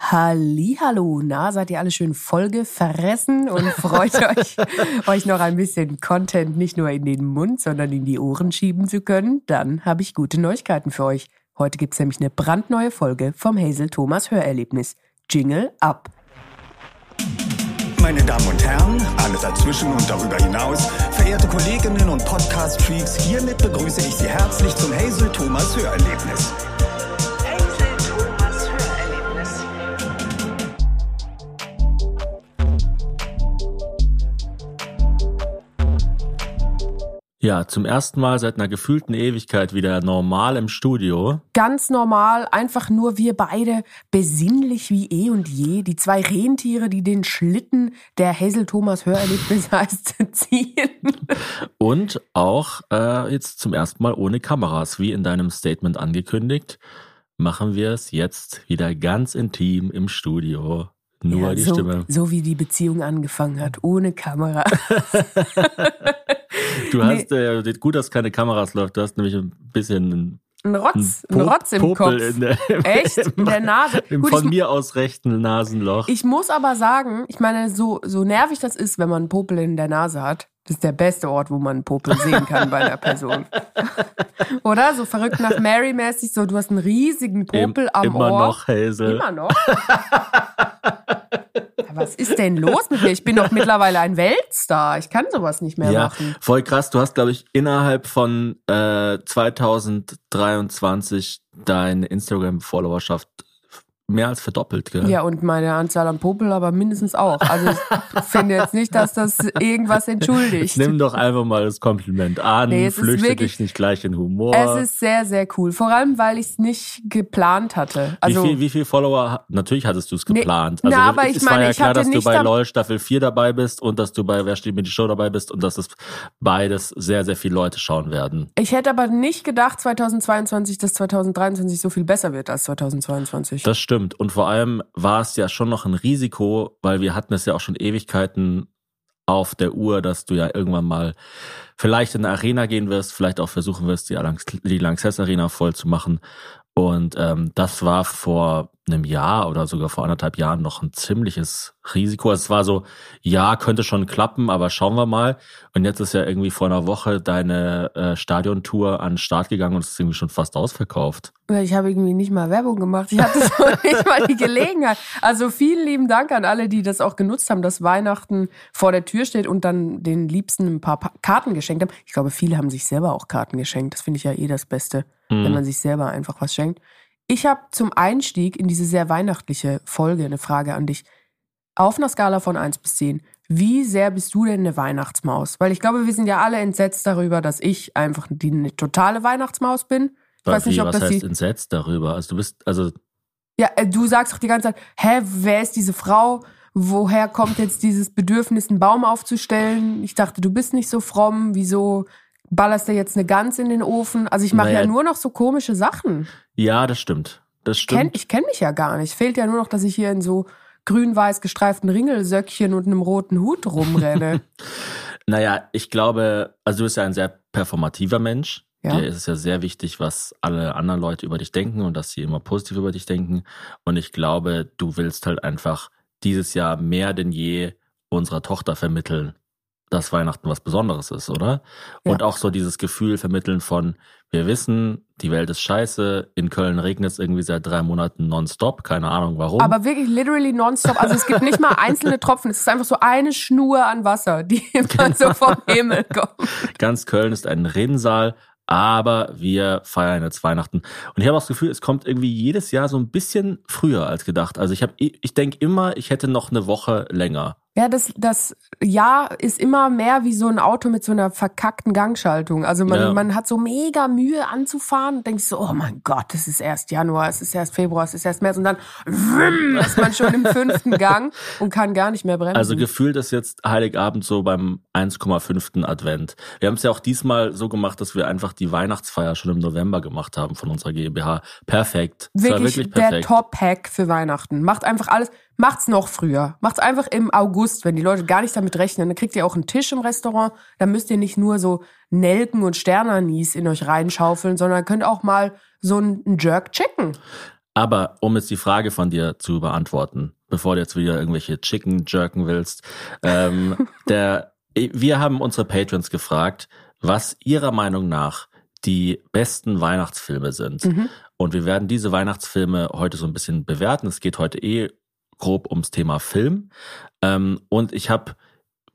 Hallo, na, seid ihr alle schön Folge verressen und freut euch, euch noch ein bisschen Content nicht nur in den Mund, sondern in die Ohren schieben zu können? Dann habe ich gute Neuigkeiten für euch. Heute gibt's nämlich eine brandneue Folge vom Hazel Thomas Hörerlebnis. Jingle ab. Meine Damen und Herren, alle dazwischen und darüber hinaus, verehrte Kolleginnen und Podcast-Freaks, hiermit begrüße ich Sie herzlich zum Hazel Thomas Hörerlebnis. Ja, zum ersten Mal seit einer gefühlten Ewigkeit wieder normal im Studio. Ganz normal, einfach nur wir beide, besinnlich wie eh und je, die zwei Rentiere, die den Schlitten der Hazel Thomas Hörerlebnis heißt, ziehen. Und auch äh, jetzt zum ersten Mal ohne Kameras, wie in deinem Statement angekündigt, machen wir es jetzt wieder ganz intim im Studio. Nur Ja, die so, Stimme. So wie die Beziehung angefangen hat, ohne Kamera. Du hast äh, gut, dass keine Kameras läuft. Du hast nämlich ein bisschen Ein Rotz, ein Rotz im Popel Kopf. In der, Echt? In der Nase? Im Gut, von ich- mir aus rechten Nasenloch. Ich muss aber sagen, ich meine, so, so nervig das ist, wenn man einen Popel in der Nase hat, das ist der beste Ort, wo man einen Popel sehen kann bei einer Person. Oder? So verrückt nach Mary-mäßig, so du hast einen riesigen Popel Im- am immer Ohr. noch Hazel. Immer noch? Was ist denn los mit mir? Ich bin doch mittlerweile ein Weltstar. Ich kann sowas nicht mehr Ja, machen. voll krass. Du hast, glaube ich, innerhalb von äh, 2023 deine Instagram-Followerschaft mehr als verdoppelt. Gell? Ja, und meine Anzahl an Popel aber mindestens auch. Also ich finde jetzt nicht, dass das irgendwas entschuldigt. Nimm doch einfach mal das Kompliment an, Nee, es flüchte wirklich- dich nicht gleich in Humor. Es ist sehr, sehr cool. Vor allem, weil ich es nicht geplant hatte. Also, wie viel, wie viel Follower? Natürlich hattest du es Nee, geplant. na, Also aber es ich war meine, ja ich klar, dass du bei LOL Staffel 4 dabei bist und dass du bei Wer steht mir die Show dabei bist und dass das beides sehr, sehr viele Leute schauen werden. ich hätte aber nicht gedacht, 2022, dass 2023 so viel besser wird als 2022. Das stimmt. Und vor allem war es ja schon noch ein Risiko, weil wir hatten es ja auch schon Ewigkeiten auf der Uhr, dass du ja irgendwann mal vielleicht in eine Arena gehen wirst, vielleicht auch versuchen wirst, die, Lanx die Lanxess Arena voll zu machen. Und ähm, das war vor einem Jahr oder sogar vor anderthalb Jahren noch ein ziemliches Risiko. Es war so, ja, könnte schon klappen, aber schauen wir mal. Und jetzt ist ja irgendwie vor einer Woche deine äh, Stadiontour an den Start gegangen und es ist irgendwie schon fast ausverkauft. Ich habe irgendwie nicht mal Werbung gemacht. Ich hatte so nicht mal die Gelegenheit. Also vielen lieben Dank an alle, die das auch genutzt haben, dass Weihnachten vor der Tür steht und dann den Liebsten ein paar Pa- Karten geschenkt haben. Ich glaube, viele haben sich selber auch Karten geschenkt. Das finde ich ja eh das Beste, wenn man sich selber einfach was schenkt. Ich habe zum Einstieg in diese sehr weihnachtliche Folge eine Frage an dich. Auf einer Skala von 1 bis 10, wie sehr bist du denn eine Weihnachtsmaus? Weil ich glaube, wir sind ja alle entsetzt darüber, dass ich einfach die eine totale Weihnachtsmaus bin. Ich weiß nicht, ob was das heißt entsetzt darüber? Also du bist, also Ja, äh, du sagst doch die ganze Zeit, hä, wer ist diese Frau? Woher kommt jetzt dieses Bedürfnis, einen Baum aufzustellen? Ich dachte, du bist nicht so fromm. Wieso ballerst du jetzt eine Gans in den Ofen? Also ich mache Naja. ja nur noch so komische Sachen. ja, das stimmt. Das Kenn, stimmt. ich kenne mich ja gar nicht. Fehlt ja nur noch, dass ich hier in so grün-weiß gestreiften Ringelsöckchen und einem roten Hut rumrenne. Naja, ich glaube, also du bist ja ein sehr performativer Mensch. Ja. Dir ist es ja sehr wichtig, was alle anderen Leute über dich denken und dass sie immer positiv über dich denken. Und ich glaube, du willst halt einfach dieses Jahr mehr denn je unserer Tochter vermitteln, dass Weihnachten was Besonderes ist, oder? Ja. Und auch so dieses Gefühl vermitteln von, wir wissen, die Welt ist scheiße, in Köln regnet es irgendwie seit drei Monaten nonstop, keine Ahnung warum. Aber wirklich literally nonstop. Also es gibt nicht mal einzelne Tropfen. Es ist einfach so eine Schnur an Wasser, die immer so vom Himmel kommt. Ganz Köln ist ein Rinnsal, aber wir feiern jetzt Weihnachten. Und ich habe auch das Gefühl, es kommt irgendwie jedes Jahr so ein bisschen früher als gedacht. Also ich habe, ich denke immer, ich hätte noch eine Woche länger. Ja, das, das Jahr ist immer mehr wie so ein Auto mit so einer verkackten Gangschaltung. Also man, Ja. man hat so mega Mühe anzufahren und denkt so, oh mein Gott, es ist erst Januar, es ist erst Februar, es ist erst März und dann wum, ist man schon im fünften Gang und kann gar nicht mehr bremsen. Also gefühlt ist jetzt Heiligabend so beim 1,5. Advent. Wir haben es ja auch diesmal so gemacht, dass wir einfach die Weihnachtsfeier schon im November gemacht haben von unserer GmbH. Perfekt. Wirklich, wirklich der perfekt. Top-Hack für Weihnachten. Macht einfach alles, macht's noch früher. Macht's einfach im August, wenn die Leute gar nicht damit rechnen. Dann kriegt ihr auch einen Tisch im Restaurant. Dann müsst ihr nicht nur so Nelken und Sternanis in euch reinschaufeln, sondern könnt auch mal so einen Jerk Chicken. Aber um jetzt die Frage von dir zu beantworten, bevor du jetzt wieder irgendwelche Chicken jerken willst, ähm, der, wir haben unsere Patrons gefragt, was ihrer Meinung nach die besten Weihnachtsfilme sind. Mhm. Und wir werden diese Weihnachtsfilme heute so ein bisschen bewerten. Es geht heute eh grob ums Thema Film. Ähm, und ich habe,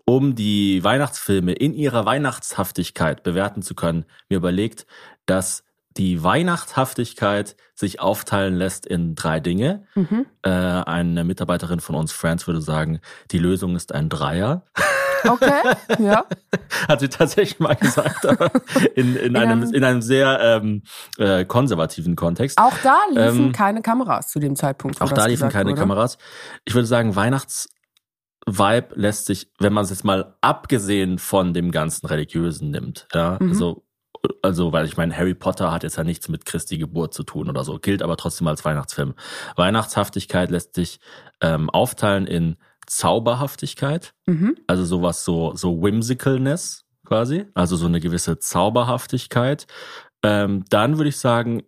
um die Weihnachtsfilme in ihrer Weihnachtshaftigkeit bewerten zu können, mir überlegt, dass die Weihnachtshaftigkeit sich aufteilen lässt in drei Dinge. Mhm. Äh, eine Mitarbeiterin von uns, Friends, würde sagen, die Lösung ist ein Dreier. Okay, ja. Hat sie tatsächlich mal gesagt, aber in, in, einem, einem- in einem sehr ähm, äh, konservativen Kontext. Auch da liefen Ähm, keine Kameras zu dem Zeitpunkt. Auch da liefen gesagt keine wurde. Kameras. Ich würde sagen, Weihnachts-Vibe lässt sich, wenn man es jetzt mal abgesehen von dem ganzen Religiösen nimmt, ja, Mhm. also, also, weil ich meine, Harry Potter hat jetzt ja nichts mit Christi Geburt zu tun oder so, gilt aber trotzdem als Weihnachtsfilm. Weihnachtshaftigkeit lässt sich ähm, aufteilen in Zauberhaftigkeit, Mhm. also sowas so, so Whimsicalness quasi, also so eine gewisse Zauberhaftigkeit. Ähm, dann würde ich sagen,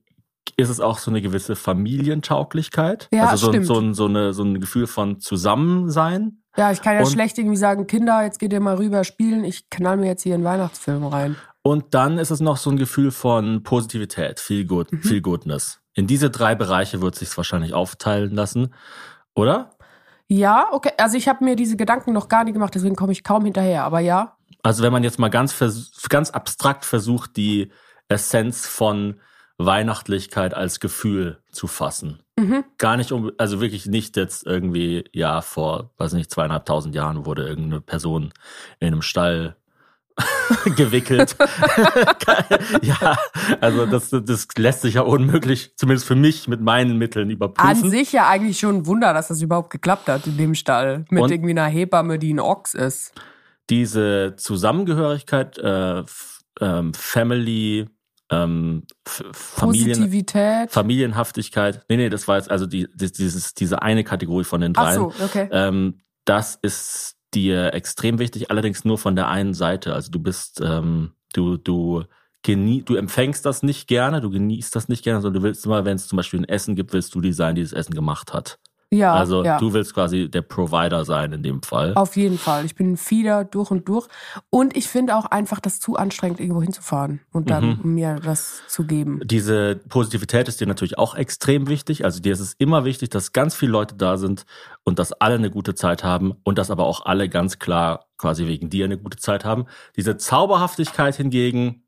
ist es auch so eine gewisse Familientauglichkeit. Ja, also so, ein- stimmt. so, ein, so, eine, so ein Gefühl von Zusammensein. Ja, ich kann ja Und- schlecht irgendwie sagen, Kinder, jetzt geht ihr mal rüber spielen, ich knall mir jetzt hier einen Weihnachtsfilm rein. Und dann ist es noch so ein Gefühl von Positivität, Feel, good, Mhm. feel Goodness. In diese drei Bereiche wird sich wahrscheinlich aufteilen lassen, oder? Ja, okay. Also ich habe mir diese Gedanken noch gar nicht gemacht, deswegen komme ich kaum hinterher. Aber ja, Also wenn man jetzt mal ganz, ganz abstrakt versucht, die Essenz von Weihnachtlichkeit als Gefühl zu fassen. mhm. Gar nicht um, also wirklich nicht jetzt irgendwie, ja, vor, weiß nicht, zweieinhalbtausend Jahren wurde irgendeine Person in einem Stall gewickelt. ja, also das, das lässt sich ja unmöglich, zumindest für mich, mit meinen Mitteln an überprüfen. sich ja eigentlich schon ein Wunder, dass das überhaupt geklappt hat in dem Stall. Mit Und- irgendwie einer Hebamme, die ein Ochs ist. Diese Zusammengehörigkeit, äh, ähm, Family, ähm, Familien, Positivität. Familienhaftigkeit. Nee, nee, das war jetzt also die, die, dieses, diese eine Kategorie von den Ach dreien. so, okay. Ähm, das ist dir extrem wichtig, allerdings nur von der einen Seite. Also du bist, ähm, du, du genie du empfängst das nicht gerne, du genießt das nicht gerne, sondern du willst immer, wenn es zum Beispiel ein Essen gibt, willst du die sein, die das Essen gemacht hat. Ja, also ja. du willst quasi der Provider sein in dem Fall. Auf jeden Fall. Ich bin ein Fieder durch und durch. Und ich finde auch einfach das zu anstrengend, irgendwo hinzufahren und dann Mhm. mir das zu geben. Diese Positivität ist dir natürlich auch extrem wichtig. Also dir ist es immer wichtig, dass ganz viele Leute da sind und dass alle eine gute Zeit haben und dass aber auch alle ganz klar quasi wegen dir eine gute Zeit haben. Diese Zauberhaftigkeit hingegen,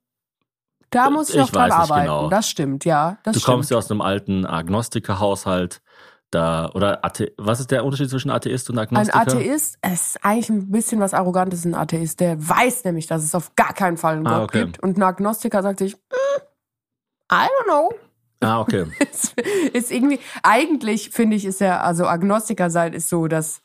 Da muss ich noch dran arbeiten. genau. Das stimmt, ja. Das du stimmt. kommst ja aus einem alten Agnostikerhaushalt. Da, oder Athe was ist der Unterschied zwischen Atheist und Ein Agnostiker? Atheist es ist eigentlich ein bisschen was Arrogantes, ein Atheist. Der weiß nämlich, dass es auf gar keinen Fall einen Ah, Gott okay. gibt. Und ein Agnostiker sagt sich, "Mm, I don't know. Ah, okay. ist, ist irgendwie, eigentlich finde ich, ist ja, also Agnostiker sein ist so, dass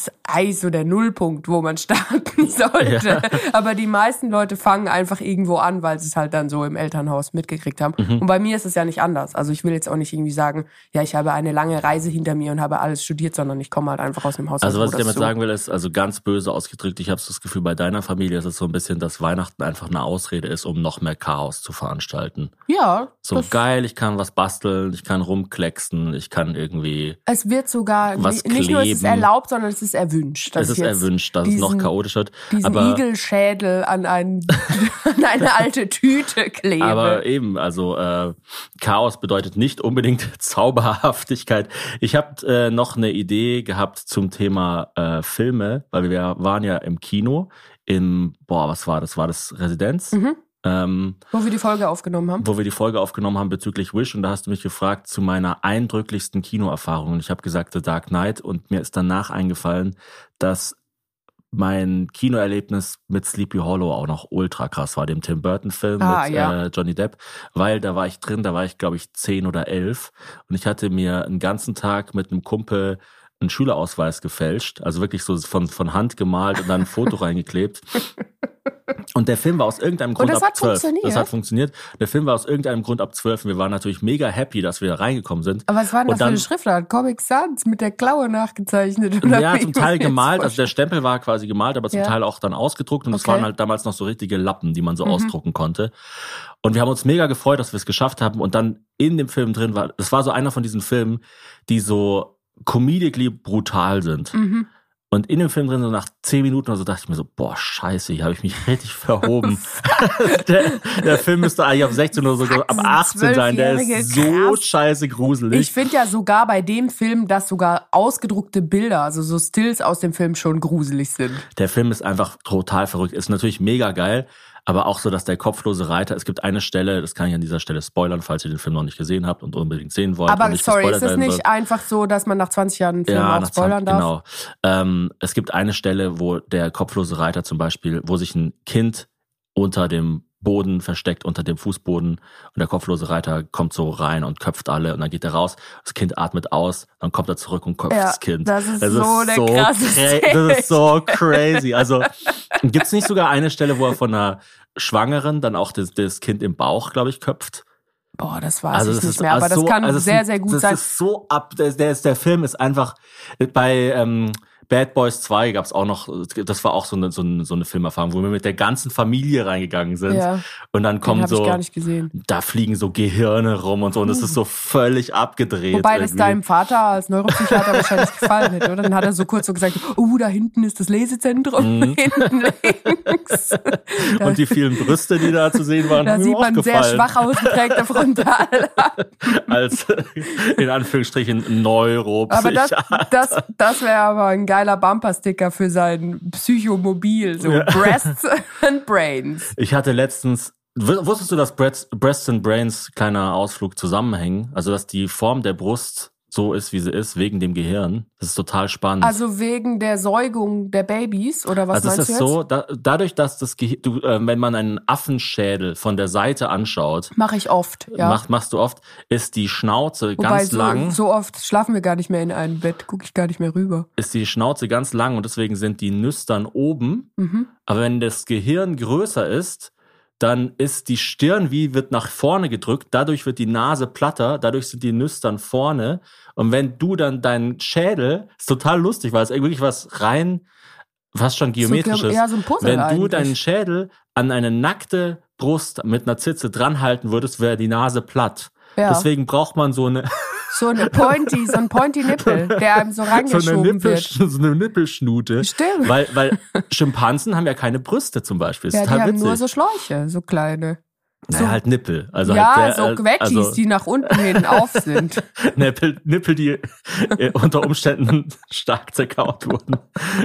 ist eigentlich so der Nullpunkt, wo man starten sollte. Ja. Aber die meisten Leute fangen einfach irgendwo an, weil sie es halt dann so im Elternhaus mitgekriegt haben. Mhm. Und bei mir ist es ja nicht anders. Also ich will jetzt auch nicht irgendwie sagen, ja, ich habe eine lange Reise hinter mir und habe alles studiert, sondern ich komme halt einfach aus einem Haus. Also was ich damit so sagen will, ist, also ganz böse ausgedrückt, ich habe das Gefühl, bei deiner Familie ist es so ein bisschen, dass Weihnachten einfach eine Ausrede ist, um noch mehr Chaos zu veranstalten. Ja, So geil, ich kann was basteln, ich kann rumklecksen, ich kann irgendwie, es wird sogar, Was nicht nur ist es erlaubt, sondern es ist erwünscht. dass es ist erwünscht, dass es noch diesen- chaotisch wird. diesen Aber, Igelschädel an, ein, an eine alte Tüte klebe. aber eben, also äh, Chaos bedeutet nicht unbedingt Zauberhaftigkeit. Ich habe äh, noch eine Idee gehabt zum Thema äh, Filme, weil wir waren ja im Kino im, boah, was war das? War das Residenz? Mhm. Ähm, Wo wir die Folge aufgenommen haben. wo wir die Folge aufgenommen haben bezüglich Wish. Und da hast du mich gefragt zu meiner eindrücklichsten Kinoerfahrung. Und ich habe gesagt The Dark Knight. Und mir ist danach eingefallen, dass mein Kinoerlebnis mit Sleepy Hollow auch noch ultra krass war, dem Tim Burton Film Ah, mit ja. äh, Johnny Depp, weil da war ich drin, da war ich glaube ich zehn oder elf. Und ich hatte mir einen ganzen Tag mit einem Kumpel einen Schülerausweis gefälscht, also wirklich so von, von Hand gemalt und dann ein Foto reingeklebt. Und der Film war aus irgendeinem Grund das ab hat 12. funktioniert? Das hat funktioniert. Der Film war aus irgendeinem Grund ab 12 und wir waren natürlich mega happy, dass wir da reingekommen sind. Aber was war denn das für eine Schriftart? Comic Sans mit der Klaue nachgezeichnet? Oder Ja, zum Teil gemalt, also der Stempel war quasi gemalt, aber zum Ja. Teil auch dann ausgedruckt und es Okay. Mhm. waren halt damals noch so richtige Lappen, die man so ausdrucken konnte. Und wir haben uns mega gefreut, dass wir es geschafft haben und dann in dem Film drin war, das war so einer von diesen Filmen, die so comedically brutal sind. Mhm. Und in dem Film drin, so nach zehn Minuten oder so, dachte ich mir so, boah, scheiße, hier habe ich mich richtig verhoben. der, der Film müsste eigentlich ab 16 oder so ab Fuck, 18 sein. Der ist so krass. scheiße gruselig. Ich finde ja sogar bei dem Film, dass sogar ausgedruckte Bilder, also so Stills aus dem Film schon gruselig sind. Der Film ist einfach total verrückt. Ist natürlich mega geil, aber auch so, dass der kopflose Reiter, es gibt eine Stelle, das kann ich an dieser Stelle spoilern, falls ihr den Film noch nicht gesehen habt und unbedingt sehen wollt. Aber sorry, ist es nicht sollt. einfach so, dass man nach 20 Jahren einen Film Ja, auch spoilern 20, darf? genau. Ähm, es gibt eine Stelle, wo der kopflose Reiter zum Beispiel, wo sich ein Kind unter dem Boden versteckt, unter dem Fußboden und der kopflose Reiter kommt so rein und köpft alle und dann geht er raus, das Kind atmet aus, dann kommt er zurück und köpft Ja, das Kind. das ist so eine krasse cra- Das ist so crazy. Also gibt's nicht sogar eine Stelle, wo er von einer Schwangeren dann auch das, das Kind im Bauch, glaube ich, köpft? Boah, das weiß Also ich das nicht ist mehr, aber also das so- kann also sehr, ist- sehr gut das sein. ist so ab, der, der, ist, der Film ist einfach, bei ähm, Bad Boys 2 gab's auch noch, das war auch so eine, so eine, so eine Filmerfahrung, wo wir mit der ganzen Familie reingegangen sind. Ja. Und dann kommen so, gar nicht gesehen. da fliegen so Gehirne rum und so, und das ist so völlig abgedreht. Wobei das irgendwie. deinem Vater als Neuropsychiater wahrscheinlich gefallen hätte, oder? Dann hat er so kurz so gesagt, oh, da hinten ist das Lesezentrum, hinten links. Und die vielen Brüste, die da zu sehen waren, da sieht man sehr gefallen. schwach ausgeprägte Frontal. als in Anführungsstrichen Aber das, Neuropsychiater. das, das wäre aber ein geiler Bumpersticker für sein Psychomobil, so Ja. Breasts and Brains. Ich hatte letztens, wusstest du, dass Breasts, Breasts and Brains kleiner Ausflug zusammenhängen? Also, dass die Form der Brust so ist, wie sie ist, wegen dem Gehirn. Das ist total spannend. Also wegen der Säugung der Babys, oder was also meinst ist du jetzt? so, da, dadurch, dass das Gehirn, du, äh, wenn man einen Affenschädel von der Seite anschaut, Mache ich oft, ja. macht, machst du oft, ist die Schnauze Wobei ganz so, lang, so oft schlafen wir gar nicht mehr in einem Bett, gucke ich gar nicht mehr rüber. ist die Schnauze ganz lang und deswegen sind die Nüstern oben. Mhm. Aber wenn das Gehirn größer ist, dann ist die Stirn wie wird nach vorne gedrückt, dadurch wird die Nase platter, dadurch sind die Nüstern vorne. Und wenn du dann deinen Schädel, ist total lustig, weil es wirklich was rein, fast schon geometrisches. ja, so ein Puzzle wenn du eigentlich. deinen Schädel an eine nackte Brust mit einer Zitze dranhalten würdest, wäre die Nase platt. Ja. Deswegen braucht man so eine, So eine Pointy, so ein Pointy-Nippel, der einem so so eine, reingeschoben Nippel, wird. so eine Nippelschnute. Stimmt. Weil, weil Schimpansen haben ja keine Brüste zum Beispiel. Ja, die haben witzig. nur so Schläuche, so kleine. Naja, halt Nippel. Also ja, halt so der, äh, Quetschis, also die nach unten hin auf sind. Nippel, Nippel, die äh, unter Umständen stark zerkaut wurden.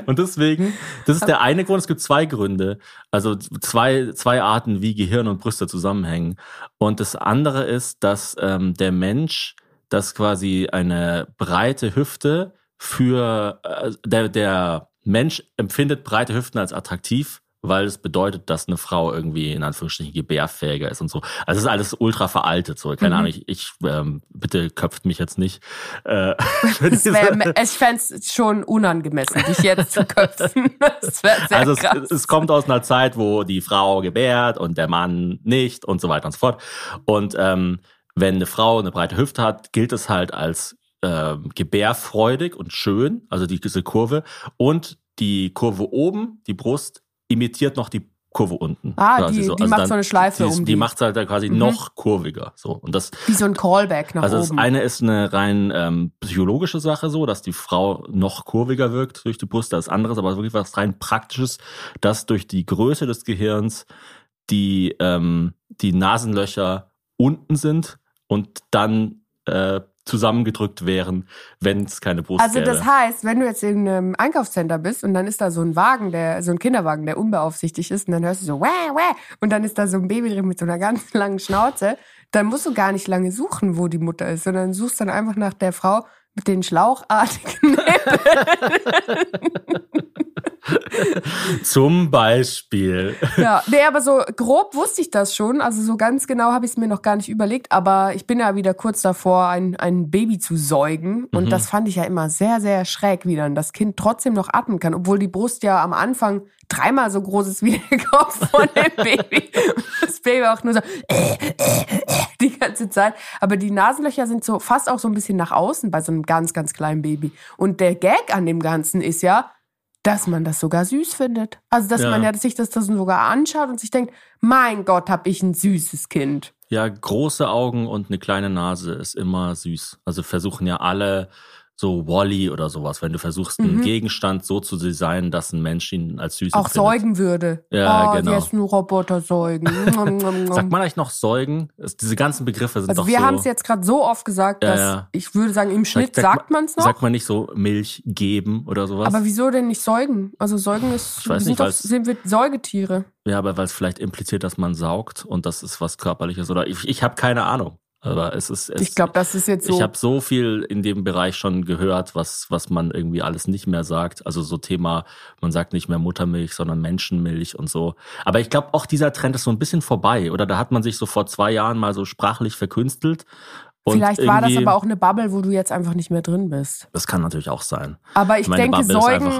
Und deswegen, das ist der eine Grund, es gibt zwei Gründe. Also zwei, zwei Arten, wie Gehirn und Brüste zusammenhängen. Und das andere ist, dass ähm, der Mensch, das quasi eine breite Hüfte für, äh, der, der Mensch empfindet breite Hüften als attraktiv weil es bedeutet, dass eine Frau irgendwie in Anführungsstrichen gebärfähiger ist und so. Also es ist alles ultra veraltet, so. Keine Mhm. Ahnung, ich, ich ähm, bitte köpft mich jetzt nicht. Äh, wär, ich fände es schon unangemessen, dich jetzt zu köpfen. Also es, es kommt aus einer Zeit, wo die Frau gebärt und der Mann nicht und so weiter und so fort. Und ähm, wenn eine Frau eine breite Hüfte hat, gilt es halt als ähm, gebärfreudig und schön, also die, diese Kurve. Und die Kurve oben, die Brust, imitiert noch die Kurve unten. Ah, die- die Also macht so eine Schleife die, um die. die. macht halt dann quasi Mhm. noch kurviger. So. Und das, Wie so ein Callback nach also das oben. eine ist eine rein ähm, psychologische Sache so, dass die Frau noch kurviger wirkt durch die Brust. Das andere ist aber wirklich was rein praktisches, dass durch die Größe des Gehirns die, ähm, die Nasenlöcher unten sind und dann äh, zusammengedrückt wären, wenn es keine Brust Also gäbe. das heißt, wenn du jetzt in einem Einkaufscenter bist und dann ist da so ein Wagen, der so ein Kinderwagen, der unbeaufsichtigt ist und dann hörst du so wäh, wäh, und dann ist da so ein Baby drin mit so einer ganz langen Schnauze, dann musst du gar nicht lange suchen, wo die Mutter ist, sondern suchst dann einfach nach der Frau mit den schlauchartigen Nippeln. Zum Beispiel. Ja, nee, aber so grob wusste ich das schon. Also so ganz genau habe ich es mir noch gar nicht überlegt. Aber ich bin ja wieder kurz davor, ein, ein Baby zu säugen. Und das fand ich ja immer sehr, sehr schräg, wie dann das Kind trotzdem noch atmen kann. Obwohl die Brust ja am Anfang dreimal so groß ist wie der Kopf von dem Baby. Das Baby auch nur so äh, äh, äh, die ganze Zeit. Aber die Nasenlöcher sind so fast auch so ein bisschen nach außen bei so einem ganz, ganz kleinen Baby. Und der Gag an dem Ganzen ist ja, dass man das sogar süß findet. Also, dass Ja. man ja sich das dann sogar anschaut und sich denkt, mein Gott, hab ich ein süßes Kind. Ja, große Augen und eine kleine Nase ist immer süß. Also versuchen ja alle so Wally oder sowas, wenn du versuchst, einen Gegenstand so zu designen, dass ein Mensch ihn als süß Mhm. Auch säugen würde. Ja, oh, genau. jetzt nur Roboter säugen. Sagt man eigentlich noch säugen? Es- Diese ganzen Begriffe sind also doch wir so. haben es jetzt gerade so oft gesagt, Ja, dass ja. ich würde sagen, im Schnitt sagt man es noch. Sagt man nicht so Milch geben oder sowas? aber wieso denn nicht säugen? Also säugen ist, Ich weiß wir nicht, sind, doch, sind wir Säugetiere. ja, aber weil es vielleicht impliziert, dass man saugt und das ist was körperliches oder ich, ich habe keine Ahnung. Aber es ist es, Ich glaube, das ist jetzt so. Ich habe so viel in dem Bereich schon gehört, was, was man irgendwie alles nicht mehr sagt. Also so Thema, man sagt nicht mehr Muttermilch, sondern Menschenmilch und so. Aber ich glaube, auch dieser Trend ist so ein bisschen vorbei. Oder da hat man sich so vor zwei Jahren mal so sprachlich verkünstelt. Und Vielleicht war das aber auch eine Bubble, wo du jetzt einfach nicht mehr drin bist. Das kann natürlich auch sein. Aber ich Meine denke, säugen,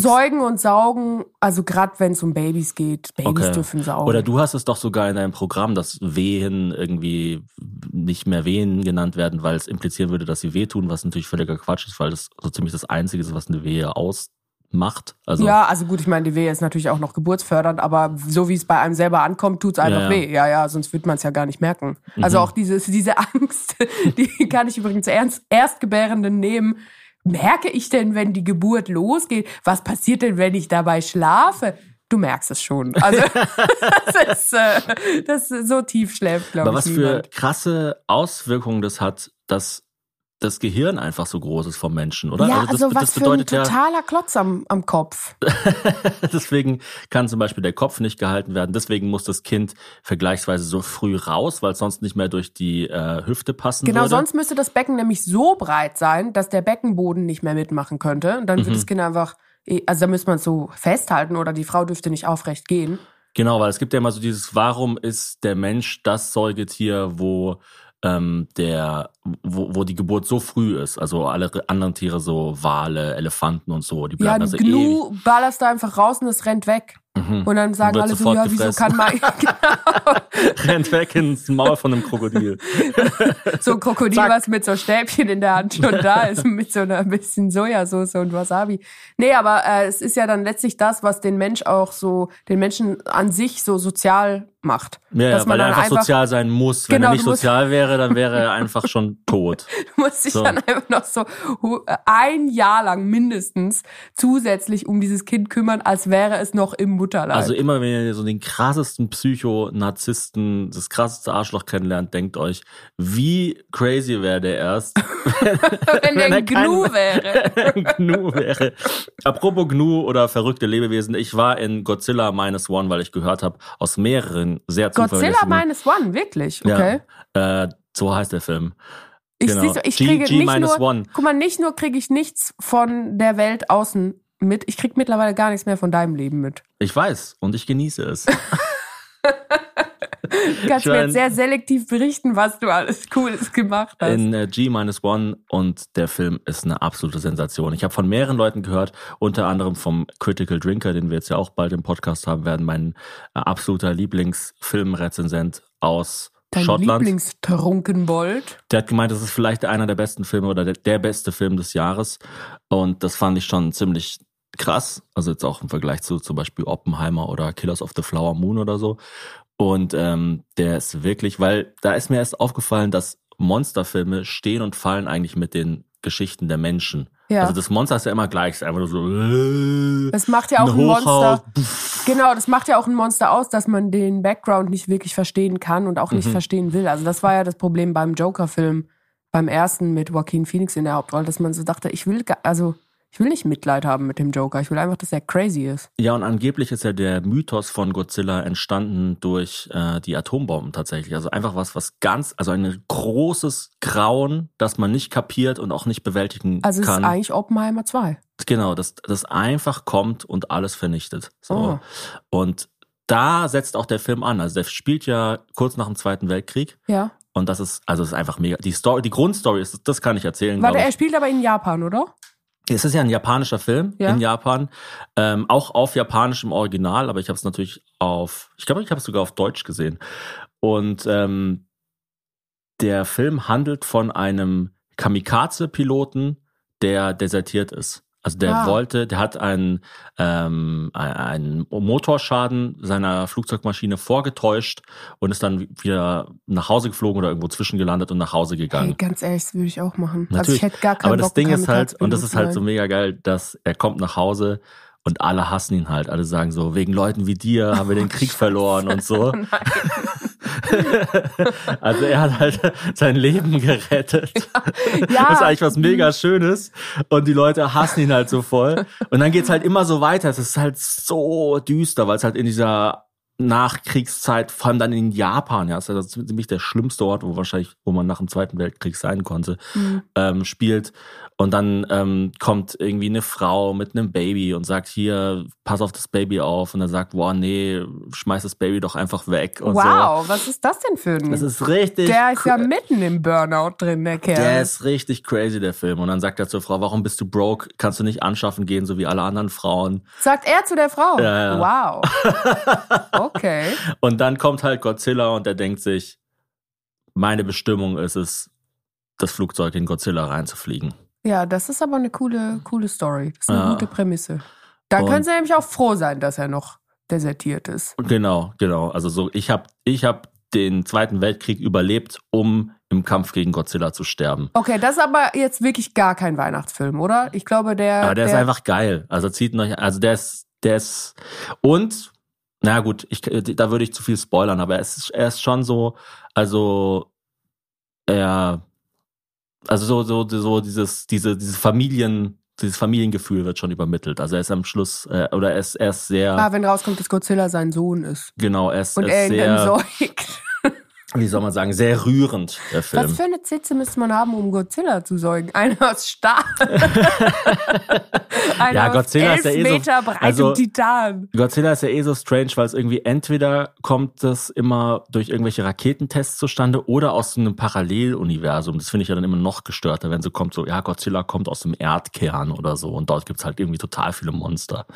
säugen und saugen, also gerade wenn es um Babys geht, Babys Okay. dürfen saugen. Oder du hast es doch sogar in deinem Programm, dass Wehen irgendwie nicht mehr Wehen genannt werden, weil es implizieren würde, dass sie wehtun, was natürlich völliger Quatsch ist, weil das so ziemlich das Einzige ist, was eine Wehe ausmacht. Also ja, also gut, ich meine, die Wehe ist natürlich auch noch geburtsfördernd, aber so wie es bei einem selber ankommt, tut's einfach Ja, ja. weh. Ja, ja, sonst wird man es ja gar nicht merken. Also auch dieses, diese Angst, die kann ich übrigens ernst, Erstgebärenden nehmen. Merke ich denn, wenn die Geburt losgeht? Was passiert denn, wenn ich dabei schlafe? Du merkst es schon. Also das ist, äh, das so tief schläft, glaube Aber ich. was für niemand. krasse Auswirkungen das hat, dass das Gehirn einfach so groß ist vom Menschen, oder? Ja, das, also, was das für ein bedeutet ja, totaler Klotz am, am Kopf. deswegen kann zum Beispiel der Kopf nicht gehalten werden. Deswegen muss das Kind vergleichsweise so früh raus, weil es sonst nicht mehr durch die äh, Hüfte passen Genau, würde. sonst müsste das Becken nämlich so breit sein, dass der Beckenboden nicht mehr mitmachen könnte. Und dann Mhm. würde das Kind einfach, eh- also da müsste man es so festhalten oder die Frau dürfte nicht aufrecht gehen. Genau, weil es gibt ja immer so dieses, warum ist der Mensch das Säugetier, wo ähm, der, wo, wo die Geburt so früh ist. Also alle anderen Tiere, so Wale, Elefanten und so, die Ja, bleiben ein also ewig. Gnu ballerst da einfach raus und es rennt weg. Mhm. Und dann sagen alle so, ja, wieso gefressen. kann man, genau, rennt weg ins Maul von einem Krokodil. so ein Krokodil, Zack. was mit so Stäbchen in der Hand schon da ist, mit so einer bisschen Sojasauce und Wasabi. Nee, aber äh, es ist ja dann letztlich das, was den Mensch auch so, den Menschen an sich so sozial macht. Ja, Dass ja, man weil er dann einfach, sozial sein muss. Wenn Genau, er nicht sozial wäre, dann wäre er einfach schon tot. Du musst dich So. dann einfach noch so ein Jahr lang mindestens zusätzlich um dieses Kind kümmern, als wäre es noch im Mutterleib. Also immer wenn ihr so den krassesten Psycho-Narzissten, das krasseste Arschloch kennenlernt, denkt euch, wie crazy wäre der erst, wenn der wenn er ein Gnu kein- wäre. ein Gnu wäre. Apropos Gnu oder verrückte Lebewesen, ich war in Godzilla Minus One, weil ich gehört habe, aus mehreren sehr Godzilla. Minus One, wirklich? Okay. Ja, äh, so heißt der Film. Ich, genau. siehst ich G- kriege G nicht minus nur, one. guck mal, nicht nur kriege ich nichts von der Welt außen mit, ich krieg mittlerweile gar nichts mehr von deinem Leben mit. Ich weiß und ich genieße es. Du kannst Ich mir mein- jetzt sehr selektiv berichten, was du alles Cooles gemacht hast. in äh, G-1 und der Film ist eine absolute Sensation. Ich habe von mehreren Leuten gehört, unter anderem vom Critical Drinker, den wir jetzt ja auch bald im Podcast haben werden, mein äh, absoluter Lieblingsfilmrezensent aus Dein Schottland. Lieblingstrunkenbold. Der hat gemeint, das ist vielleicht einer der besten Filme oder der, der beste Film des Jahres. Und das fand ich schon ziemlich krass. Also jetzt auch im Vergleich zu zum Beispiel Oppenheimer oder Killers of the Flower Moon oder so. Und ähm, der ist wirklich, weil da ist mir erst aufgefallen, dass Monsterfilme stehen und fallen eigentlich mit den Geschichten der Menschen. Ja. Also das Monster ist ja immer gleich, ist einfach nur so. äh, Das macht ja auch ein, Hochhaus, Monster. Genau, das macht ja auch ein Monster aus, dass man den Background nicht wirklich verstehen kann und auch Mhm. nicht verstehen will. Also das war ja das Problem beim Joker-Film, beim ersten mit Joaquin Phoenix in der Hauptrolle, dass man so dachte, ich will, also ich will nicht Mitleid haben mit dem Joker. Ich will einfach, dass er crazy ist. Ja, und angeblich ist ja der Mythos von Godzilla entstanden durch äh, die Atombomben tatsächlich. Also einfach was, was ganz, also ein großes Grauen, das man nicht kapiert und auch nicht bewältigen Also es kann. ist eigentlich Oppenheimer 2. Genau, das, das einfach kommt und alles vernichtet. So. Oh. Und da setzt auch der Film an. Also der spielt ja kurz nach dem Zweiten Weltkrieg. Ja. Und das ist, also das ist einfach mega. Die Story, die Grundstory ist, das kann ich erzählen. Warte, er spielt aber in Japan, oder? Es ist ja ein japanischer Film Ja. in Japan, ähm, auch auf japanischem Original, aber ich habe es natürlich auf, ich glaube, ich habe es sogar auf Deutsch gesehen. Und ähm, der Film handelt von einem Kamikaze-Piloten, der desertiert ist. Also der Ah. wollte, der hat einen, ähm, einen Motorschaden seiner Flugzeugmaschine vorgetäuscht und ist dann wieder nach Hause geflogen oder irgendwo zwischengelandet und nach Hause gegangen. Hey, ganz ehrlich, das würde ich auch machen. Also Natürlich. ich hätte gar keinen Aber das Bock, Ding ist halt, und das ist halt so mega geil, dass er kommt nach Hause und alle hassen ihn halt. Alle sagen so, wegen Leuten wie dir haben wir den Krieg verloren und so. Also er hat halt sein Leben gerettet. Ja. Das ist eigentlich was mega Schönes. Und die Leute hassen ihn halt so voll. Und dann geht's halt immer so weiter. Es ist halt so düster, weil es halt in dieser Nachkriegszeit, vor allem dann in Japan, ja, das ist also ziemlich der schlimmste Ort, wo wahrscheinlich, wo man nach dem Zweiten Weltkrieg sein konnte, Mhm. ähm, spielt. Und dann ähm, kommt irgendwie eine Frau mit einem Baby und sagt, hier, pass auf das Baby auf. Und er sagt, boah, nee, schmeiß das Baby doch einfach weg. Wow, was ist das denn für ein... So. Das ist richtig. der ist ja mitten im Burnout drin, der Kerl. der ist richtig crazy, der Film. Und dann sagt er zur Frau, warum bist du broke? Kannst du nicht anschaffen gehen, so wie alle anderen Frauen? Sagt er zu der Frau? Ja, ja. Wow. Okay. Und dann kommt halt Godzilla und der denkt sich, meine Bestimmung ist es, das Flugzeug in Godzilla reinzufliegen. Ja, das ist aber eine coole, coole Story. Das ist eine Ja. gute Prämisse. Da Und- können sie nämlich auch froh sein, dass er noch desertiert ist. Genau, genau. Also so, ich habe ich hab den Zweiten Weltkrieg überlebt, um im Kampf gegen Godzilla zu sterben. Okay, das ist aber jetzt wirklich gar kein Weihnachtsfilm, oder? Ich glaube, der. Aber der, ist einfach geil. Also zieht euch, also der ist, der ist und na gut, ich, da würde ich zu viel spoilern, aber er ist, er ist schon so, also er, also so, so, so dieses, diese, dieses Familien, dieses Familiengefühl wird schon übermittelt. Also er ist am Schluss, äh, oder er ist, er ist sehr, Ah, wenn rauskommt, dass Godzilla sein Sohn ist. genau, er ist, Und er er ist ihn sehr, entsäugt. Wie soll man sagen, sehr rührend, der Film. Was für eine Zitze müsste man haben, um Godzilla zu säugen? Eine aus Stahl. Eine Ja, aus Godzilla elf ist ja eh so- Meter breitem also- Titan. Godzilla ist ja eh so strange, weil es irgendwie entweder kommt das immer durch irgendwelche Raketentests zustande oder aus einem Paralleluniversum. Das finde ich ja dann immer noch gestörter, wenn so kommt, so, ja, Godzilla kommt aus dem Erdkern oder so und dort gibt's halt irgendwie total viele Monster.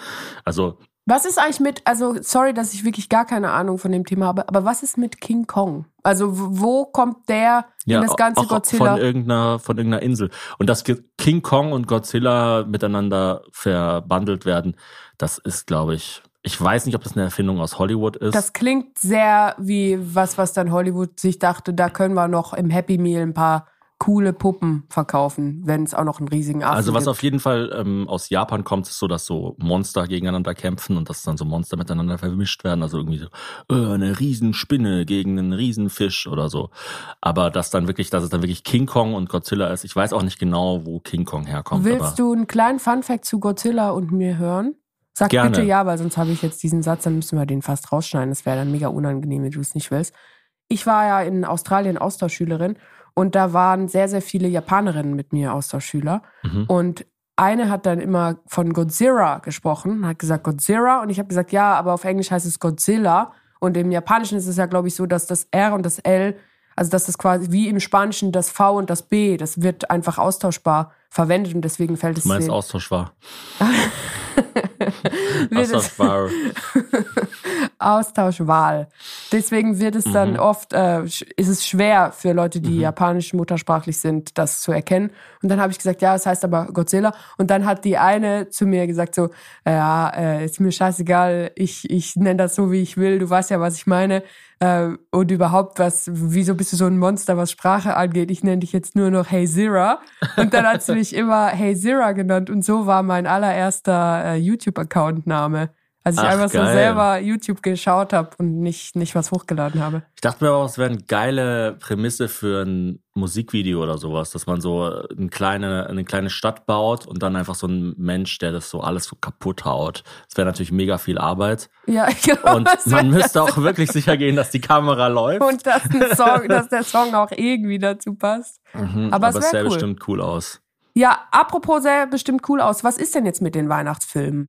Also, Was ist eigentlich mit, also sorry, dass ich wirklich gar keine Ahnung von dem Thema habe, aber was ist mit King Kong? Also wo kommt der ja, in das ganze Godzilla? von irgendeiner, von irgendeiner Insel. Und dass King Kong und Godzilla miteinander verbandelt werden, das ist, glaube ich, ich weiß nicht, ob das eine Erfindung aus Hollywood ist. Das klingt sehr wie was, was dann Hollywood sich dachte, da können wir noch im Happy Meal ein paar coole Puppen verkaufen, wenn es auch noch einen riesigen Affen Also was gibt. auf jeden Fall ähm, aus Japan kommt, ist so, dass so Monster gegeneinander kämpfen und dass dann so Monster miteinander vermischt werden. Also irgendwie so äh, eine Riesenspinne gegen einen Riesenfisch oder so. Aber dass dann wirklich, dass es dann wirklich King Kong und Godzilla ist. Ich weiß auch nicht genau, wo King Kong herkommt. Willst du einen kleinen Funfact zu Godzilla und mir hören? Sag Gerne. bitte ja, weil sonst habe ich jetzt diesen Satz, dann müssen wir den fast rausschneiden. Das wäre dann mega unangenehm, wenn du es nicht willst. Ich war ja in Australien Austauschschülerin und da waren sehr, sehr viele Japanerinnen mit mir Austauschschüler. Mhm. Und eine hat dann immer von Godzilla gesprochen, hat gesagt Godzilla und ich habe gesagt, ja, aber auf Englisch heißt es Godzilla und im Japanischen ist es ja, glaube ich, so, dass das R und das L, also dass das quasi wie im Spanischen das V und das B, das wird einfach austauschbar verwendet und deswegen fällt es du meinst den- Austausch war. wird es- Austausch war. Austauschwahl. Deswegen wird es Mhm. dann oft, äh, ist es schwer für Leute, die japanisch muttersprachlich sind, das zu erkennen. Und dann habe ich gesagt, ja, es heißt aber Godzilla. Und dann hat die eine zu mir gesagt so, ja, äh, ist mir scheißegal, ich, ich nenne das so, wie ich will, du weißt ja, was ich meine. Äh, und überhaupt, was, wieso bist du so ein Monster, was Sprache angeht? Ich nenne dich jetzt nur noch Hey Zira. Und dann hat sie mich immer Hey Zira genannt. Und so war mein allererster äh, YouTube-Account-Name. Als ich Ach, einfach so geil. selber YouTube geschaut habe und nicht, nicht was hochgeladen habe. Ich dachte mir aber, es wäre eine geile Prämisse für ein Musikvideo oder sowas, dass man so eine kleine, eine kleine Stadt baut und dann einfach so ein Mensch, der das so alles so kaputt haut. Das wäre natürlich mega viel Arbeit. Ja, genau. Und das man müsste auch wirklich sicher gehen, dass die Kamera läuft. und dass, Song, dass der Song auch irgendwie dazu passt. Mhm, aber aber es es sähe cool. bestimmt cool aus. Ja, apropos sähe bestimmt cool aus. Was ist denn jetzt mit den Weihnachtsfilmen?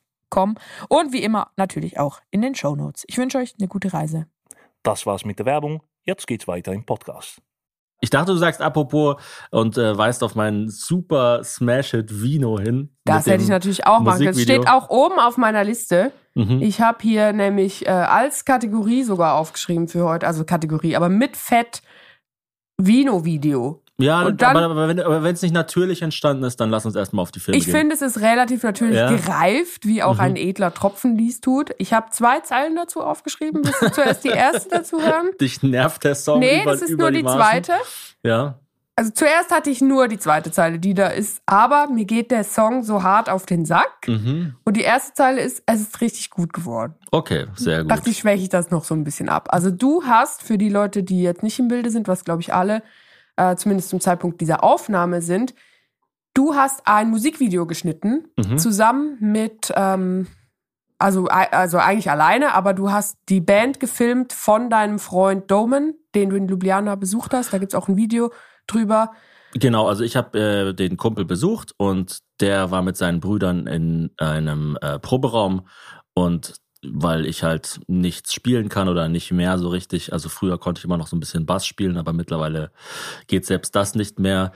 Und wie immer natürlich auch in den Show Notes. Ich wünsche euch eine gute Reise. Das war's mit der Werbung. Jetzt geht's weiter im Podcast. Ich dachte, du sagst apropos und äh, weist auf meinen super Smash-Hit Vino hin. Das hätte ich natürlich auch machen können. Steht auch oben auf meiner Liste. Mhm. Ich habe hier nämlich äh, als Kategorie sogar aufgeschrieben für heute, also Kategorie, aber mit Fett Vino-Video. Ja, Und dann- aber, aber wenn es nicht natürlich entstanden ist, dann lass uns erstmal auf die Filme Ich gehen. finde, es ist relativ natürlich Ja. gereift, wie auch Mhm. ein edler Tropfen dies tut. Ich habe zwei Zeilen dazu aufgeschrieben. Willst du zuerst die erste dazu hören? Dich nervt der Song Nee, über, das ist nur die Maßen. zweite. Ja. Also zuerst hatte ich nur die zweite Zeile, die da ist. Aber mir geht der Song so hart auf den Sack. Mhm. Und die erste Zeile ist, es ist richtig gut geworden. Okay, sehr gut. Dachte ich, schwäche ich das noch so ein bisschen ab. Also du hast für die Leute, die jetzt nicht im Bilde sind, was glaube ich alle, äh, zumindest zum Zeitpunkt dieser Aufnahme sind, du hast ein Musikvideo geschnitten, Mhm. zusammen mit, ähm, also, also eigentlich alleine, aber du hast die Band gefilmt von deinem Freund Doman, den du in Ljubljana besucht hast. Da gibt's auch ein Video drüber. Genau, also ich habe äh, den Kumpel besucht und der war mit seinen Brüdern in einem äh, Proberaum und weil ich halt nichts spielen kann oder nicht mehr so richtig, also früher konnte ich immer noch so ein bisschen Bass spielen, aber mittlerweile geht selbst das nicht mehr,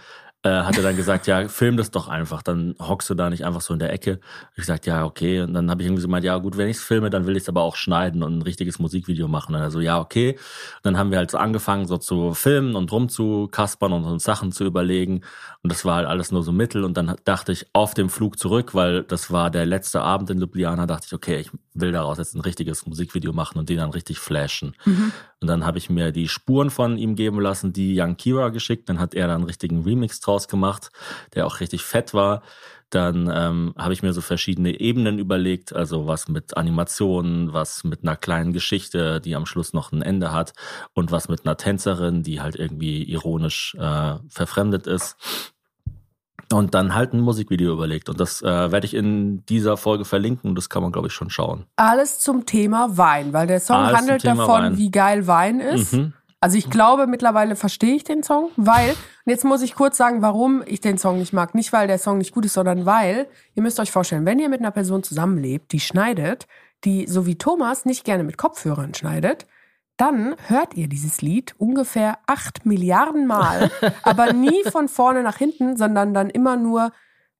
hat er dann gesagt, ja, film das doch einfach, dann hockst du da nicht einfach so in der Ecke. Ich gesagt, ja, okay. Und dann habe ich irgendwie so gemeint, ja gut, wenn ich es filme, dann will ich es aber auch schneiden und ein richtiges Musikvideo machen. Und er so, ja, okay. Und dann haben wir halt so angefangen, so zu filmen und rumzukaspern und uns Sachen zu überlegen. Und das war halt alles nur so Mittel. Und dann dachte ich auf dem Flug zurück, weil das war der letzte Abend in Ljubljana, dachte ich, okay, ich will daraus jetzt ein richtiges Musikvideo machen und den dann richtig flashen. Und dann habe ich mir die Spuren von ihm geben lassen, die Young Kira geschickt. Dann hat er da einen richtigen Remix draus gemacht, der auch richtig fett war. Dann ähm, habe ich mir so verschiedene Ebenen überlegt, also was mit Animationen, was mit einer kleinen Geschichte, die am Schluss noch ein Ende hat und was mit einer Tänzerin, die halt irgendwie ironisch äh, verfremdet ist. Und dann halt ein Musikvideo überlegt. Und das äh, werde ich in dieser Folge verlinken. Das kann man, glaube ich, schon schauen. Alles zum Thema Wein, weil der Song Alles handelt davon, Wein. wie geil Wein ist. Mhm. Also ich glaube, mittlerweile verstehe ich den Song, weil, und jetzt muss ich kurz sagen, warum ich den Song nicht mag. Nicht, weil der Song nicht gut ist, sondern weil, ihr müsst euch vorstellen, wenn ihr mit einer Person zusammenlebt, die schneidet, die so wie Thomas nicht gerne mit Kopfhörern schneidet, dann hört ihr dieses Lied ungefähr acht Milliarden Mal, aber nie von vorne nach hinten, sondern dann immer nur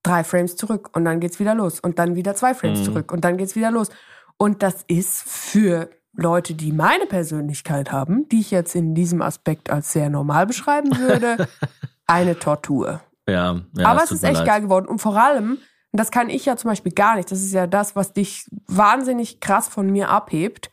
drei Frames zurück und dann geht's wieder los und dann wieder zwei Frames Mhm. zurück und dann geht's wieder los. Und das ist für Leute, die meine Persönlichkeit haben, die ich jetzt in diesem Aspekt als sehr normal beschreiben würde, eine Tortur. Ja, ja Aber es ist echt leid. geil geworden. Und vor allem, und das kann ich ja zum Beispiel gar nicht, das ist ja das, was dich wahnsinnig krass von mir abhebt,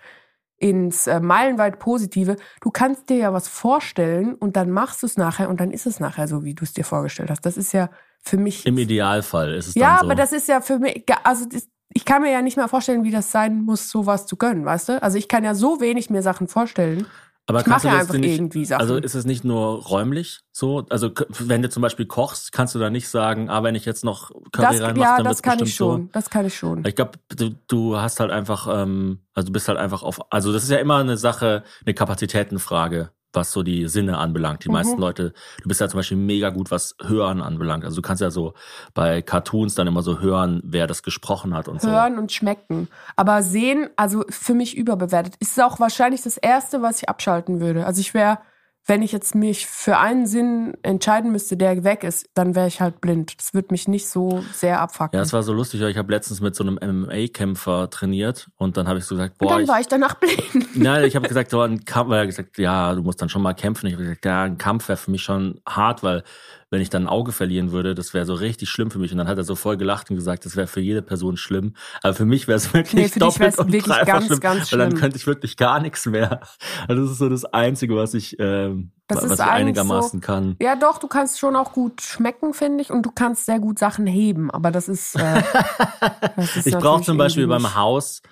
ins äh, meilenweit Positive. Du kannst dir ja was vorstellen und dann machst du es nachher und dann ist es nachher so, wie du es dir vorgestellt hast. Das ist ja für mich. Im Idealfall ist es ja, so. aber das ist ja für mich, also das, ich kann mir ja nicht mehr vorstellen, wie das sein muss, sowas zu gönnen, weißt du? Also ich kann ja so wenig mir Sachen vorstellen. Aber Ich kannst mache du ja einfach nicht, irgendwie Sachen. Also ist es nicht nur räumlich so? Also wenn du zum Beispiel kochst, kannst du da nicht sagen, ah, wenn ich jetzt noch Curry das, reinmache, ja, dann das kann bestimmt ich schon. Das kann ich schon. so. Ich glaube, du, du hast halt einfach, ähm, also du bist halt einfach auf, also das ist ja immer eine Sache, eine Kapazitätenfrage, was so die Sinne anbelangt. Die Mhm. meisten Leute, du bist ja zum Beispiel mega gut, was Hören anbelangt. Also du kannst ja so bei Cartoons dann immer so hören, wer das gesprochen hat und so. Hören und schmecken. Aber sehen, also für mich überbewertet. Ist auch wahrscheinlich das Erste, was ich abschalten würde. Also ich wäre, wenn ich jetzt mich für einen Sinn entscheiden müsste, der weg ist, dann wäre ich halt blind. Das würde mich nicht so sehr abfacken. Ja, es war so lustig, weil ich habe letztens mit so einem MMA-Kämpfer trainiert und dann habe ich so gesagt, und boah, dann ich, war ich danach blind. Nein, ich habe gesagt, so ein Kampf, weil er gesagt, ja, du musst dann schon mal kämpfen. Ich habe gesagt, ja, ein Kampf wäre für mich schon hart, weil wenn ich dann ein Auge verlieren würde, das wäre so richtig schlimm für mich. Und dann hat er so voll gelacht und gesagt, das wäre für jede Person schlimm. Aber für mich wäre es wirklich Nee, für dich doppelt wär's und wirklich dreifach ganz, schlimm, ganz Weil dann schlimm. könnte ich wirklich gar nichts mehr. Also das ist so das Einzige, was ich, ähm, Das was ich einigermaßen so- kann. Ja, doch, du kannst schon auch gut schmecken, finde ich, und du kannst sehr gut Sachen heben. Aber das ist. Äh, das ist Ich brauche zum Beispiel beim nicht- Haus,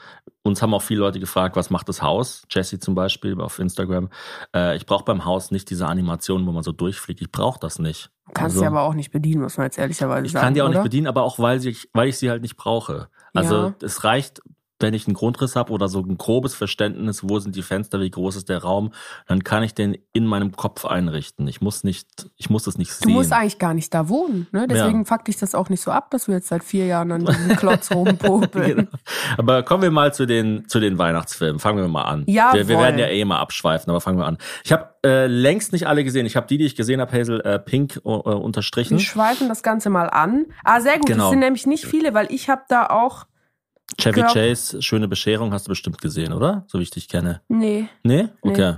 uns haben auch viele Leute gefragt, was macht das Haus? Jesse zum Beispiel auf Instagram. Äh, ich brauche beim Haus nicht diese Animation, wo man so durchfliegt. Ich brauche das nicht. Du kannst Also- sie aber auch nicht bedienen, muss man jetzt ehrlicherweise Ich sagen. kann die auch oder? nicht bedienen, aber auch weil, sie, weil ich sie halt nicht brauche. Also Ja. es reicht, wenn ich einen Grundriss habe oder so ein grobes Verständnis, wo sind die Fenster, wie groß ist der Raum, dann kann ich den in meinem Kopf einrichten. Ich muss nicht, ich muss das nicht Du sehen. musst eigentlich gar nicht da wohnen. Ne? Deswegen Ja. fuckt dich das auch nicht so ab, dass wir jetzt seit vier Jahren an diesem Klotz rumpopeln. Genau. Aber kommen wir mal zu den, zu den Weihnachtsfilmen. Fangen wir mal an. Jawohl. Wir, wir werden ja eh immer abschweifen, aber fangen wir an. Ich habe äh, längst nicht alle gesehen. Ich habe die, die ich gesehen habe, Hazel, äh, pink äh, unterstrichen. Wir schweifen das Ganze mal an. Ah, sehr gut. Genau. Das sind nämlich nicht viele, weil ich habe da auch. Chevy glaub- Chase, schöne Bescherung, hast du bestimmt gesehen, oder? So wie ich dich kenne. Nee. Nee? Okay.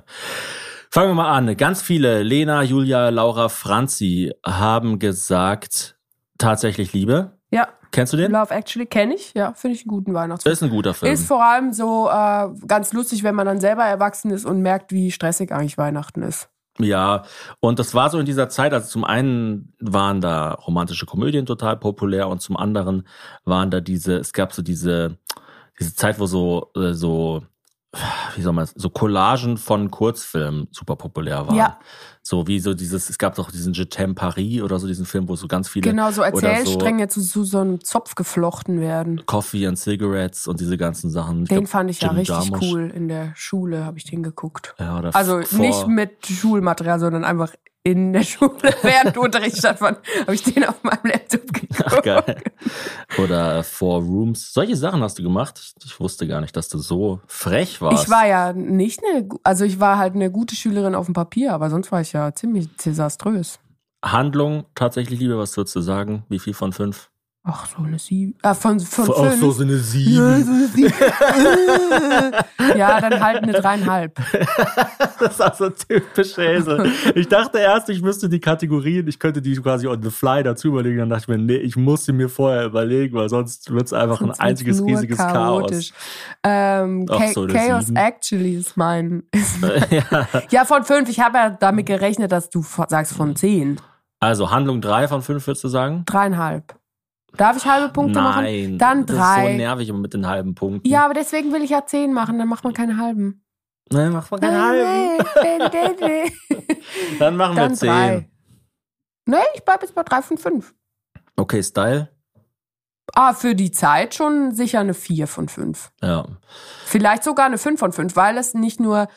Fangen wir mal an. Ganz viele, Lena, Julia, Laura, Franzi, haben gesagt, tatsächlich Liebe. Ja, Kennst du den? Love Actually kenne ich. Ja, finde ich einen guten Weihnachtsfilm. Das ist ein guter Film. Ist vor allem so äh, ganz lustig, wenn man dann selber erwachsen ist und merkt, wie stressig eigentlich Weihnachten ist. Ja, und das war so in dieser Zeit, also zum einen waren da romantische Komödien total populär und zum anderen waren da diese, es gab so diese, diese Zeit, wo so, äh, so, wie soll man es, so Collagen von Kurzfilmen super populär waren. Ja. So wie so dieses, es gab doch diesen Je t'aime Paris oder so diesen Film, wo so ganz viele Genau, so Erzählstränge zu, zu so einem Zopf geflochten werden. Coffee and Cigarettes und diese ganzen Sachen. Ich Den glaub, fand ich ja Jim richtig Jarmusch. cool. In der Schule habe ich den geguckt. Ja, oder Also vor- nicht mit Schulmaterial, sondern einfach in der Schule während Unterricht stattfand, habe ich den auf meinem Laptop geguckt. Ach, geil. Oder Four Rooms. Solche Sachen hast du gemacht. Ich, wusste gar nicht, dass du so frech warst. Ich war ja nicht eine, also ich war halt eine gute Schülerin auf dem Papier, aber sonst war ich ja ziemlich desaströs. Handlung, tatsächlich Liebe, was würdest du sagen? Wie viel von fünf? Ach, so eine sieben. Ah, von, von Ach fünf. so, so eine ja, sieben. so eine sieben. ja, dann halt eine dreieinhalb. Das war so typisch Hazel. Ich dachte erst, ich müsste die Kategorien, ich könnte die quasi on the fly dazu überlegen. Dann dachte ich mir, nee, ich muss sie mir vorher überlegen, weil sonst wird es einfach ein Sonst wird's einziges riesiges chaotisch. Ähm, Ach so, Chaos sieben. Actually ist mein. Ist mein Chaos. ja. ja, von fünf. Ich habe ja damit gerechnet, dass du sagst von zehn. Also Handlung drei von fünf, würdest du sagen? Dreieinhalb. Darf ich halbe Punkte machen? Nein. Dann Das ist so drei. nervig immer mit den halben Punkten. Ja, aber deswegen will ich ja zehn machen, dann macht man keine halben. Nein, mach mal keine halben. Dann machen wir Dann zehn. drei. Nee, ich bleib jetzt bei drei von fünf. Okay, Style. Ah, für die Zeit schon sicher eine vier von fünf. Ja. Vielleicht sogar eine fünf von fünf, weil es nicht nur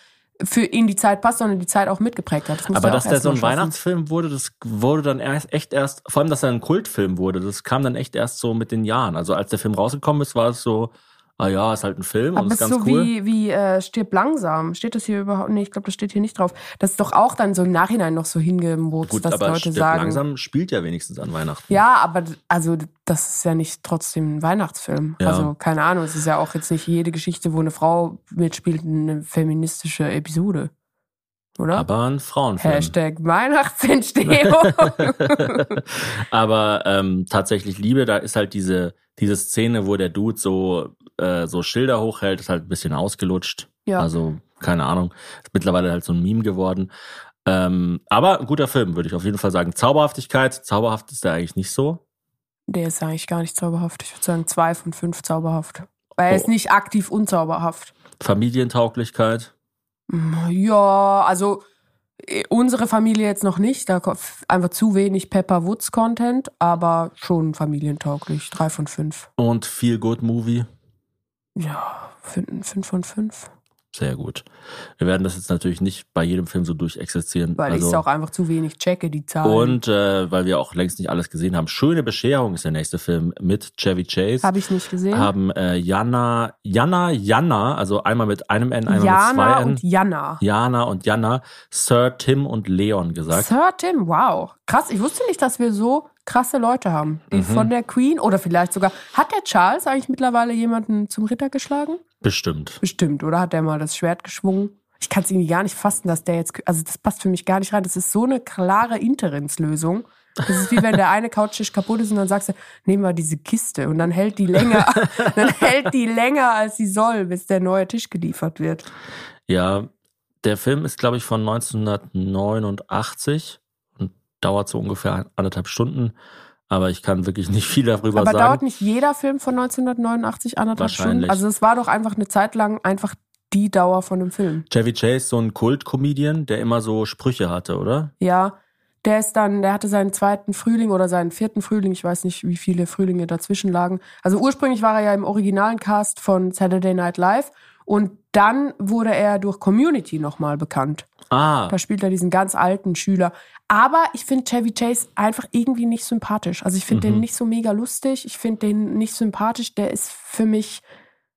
für in die Zeit passt, sondern die Zeit auch mitgeprägt hat. Das Aber dass der so ein. Weihnachtsfilm wurde, das wurde dann erst echt erst, vor allem, dass er ein Kultfilm wurde, das kam dann echt erst so mit den Jahren. Also als der Film rausgekommen ist, war es so, ah ja, ist halt ein Film Aber und ist ganz so cool. wie, wie äh, stirb langsam. Steht das hier überhaupt? Nee, ich glaube, das steht hier nicht drauf. Das ist doch auch dann so im Nachhinein noch so hingemurzt, Gut, dass aber Leute Stirb sagen. langsam spielt ja wenigstens an Weihnachten. Ja, aber also das ist ja nicht trotzdem ein Weihnachtsfilm. Ja. Also keine Ahnung, es ist ja auch jetzt nicht jede Geschichte, wo eine Frau mitspielt, eine feministische Episode. Oder? Aber ein Frauenfilm. Hashtag Weihnachtsentstehung. aber ähm, tatsächlich Liebe, da ist halt diese, diese Szene, wo der Dude so, äh, so Schilder hochhält, ist halt ein bisschen ausgelutscht. Ja. Also, keine Ahnung. Ist mittlerweile halt so ein Meme geworden. Ähm, aber ein guter Film, würde ich auf jeden Fall sagen. Zauberhaftigkeit, zauberhaft ist der eigentlich nicht so. Der ist eigentlich gar nicht zauberhaft. Ich würde sagen, zwei von fünf zauberhaft. Weil er ist Oh. nicht aktiv unzauberhaft. Familientauglichkeit. Ja, also äh, unsere Familie jetzt noch nicht. Da kommt einfach zu wenig Pepper Woods Content, aber schon familientauglich. Drei von fünf. Und Feel Good Movie. Ja, fünf, fünf von fünf. Sehr gut. Wir werden das jetzt natürlich nicht bei jedem Film so durchexerzieren. Weil ich es also, auch einfach zu wenig checke, die Zahlen. und äh, weil wir auch längst nicht alles gesehen haben. Schöne Bescherung ist der nächste Film mit Chevy Chase. Habe ich nicht gesehen. haben äh, Jana, Jana, Jana, also einmal mit einem N, einmal mit Jana zwei N. und Jana. Jana und Jana, Sir Tim und Leon gesagt. Sir Tim, wow. Krass, ich wusste nicht, dass wir so krasse Leute haben. Die Mhm. von der Queen oder vielleicht sogar. Hat der Charles eigentlich mittlerweile jemanden zum Ritter geschlagen? Bestimmt. Bestimmt, oder hat der mal das Schwert geschwungen? Ich kann es irgendwie gar nicht fassen, dass der jetzt. Also, das passt für mich gar nicht rein. Das ist so eine klare Interimslösung. Das ist wie wenn der eine Couchtisch kaputt ist und dann sagst du, nehmen wir diese Kiste und dann hält die länger, dann hält die länger als sie soll, bis der neue Tisch geliefert wird. Ja, der Film ist, glaube ich, von 1989 und dauert so ungefähr anderthalb Stunden. Aber ich kann wirklich nicht viel darüber Aber sagen. dauert nicht jeder Film von 1989 anderthalb Stunden? Also es war doch einfach eine Zeit lang einfach die Dauer von dem Film. Chevy Chase, so ein Kult-Comedian, der immer so Sprüche hatte, oder? Ja, der ist dann, der hatte seinen zweiten Frühling oder seinen vierten Frühling, ich weiß nicht, wie viele Frühlinge dazwischen lagen. Also ursprünglich war er ja im originalen Cast von Saturday Night Live und dann wurde er durch Community nochmal bekannt. Ah, Da spielt er diesen ganz alten Schüler. Aber ich finde Chevy Chase einfach irgendwie nicht sympathisch. Also ich finde Mhm. den nicht so mega lustig. Ich finde den nicht sympathisch. Der ist für mich,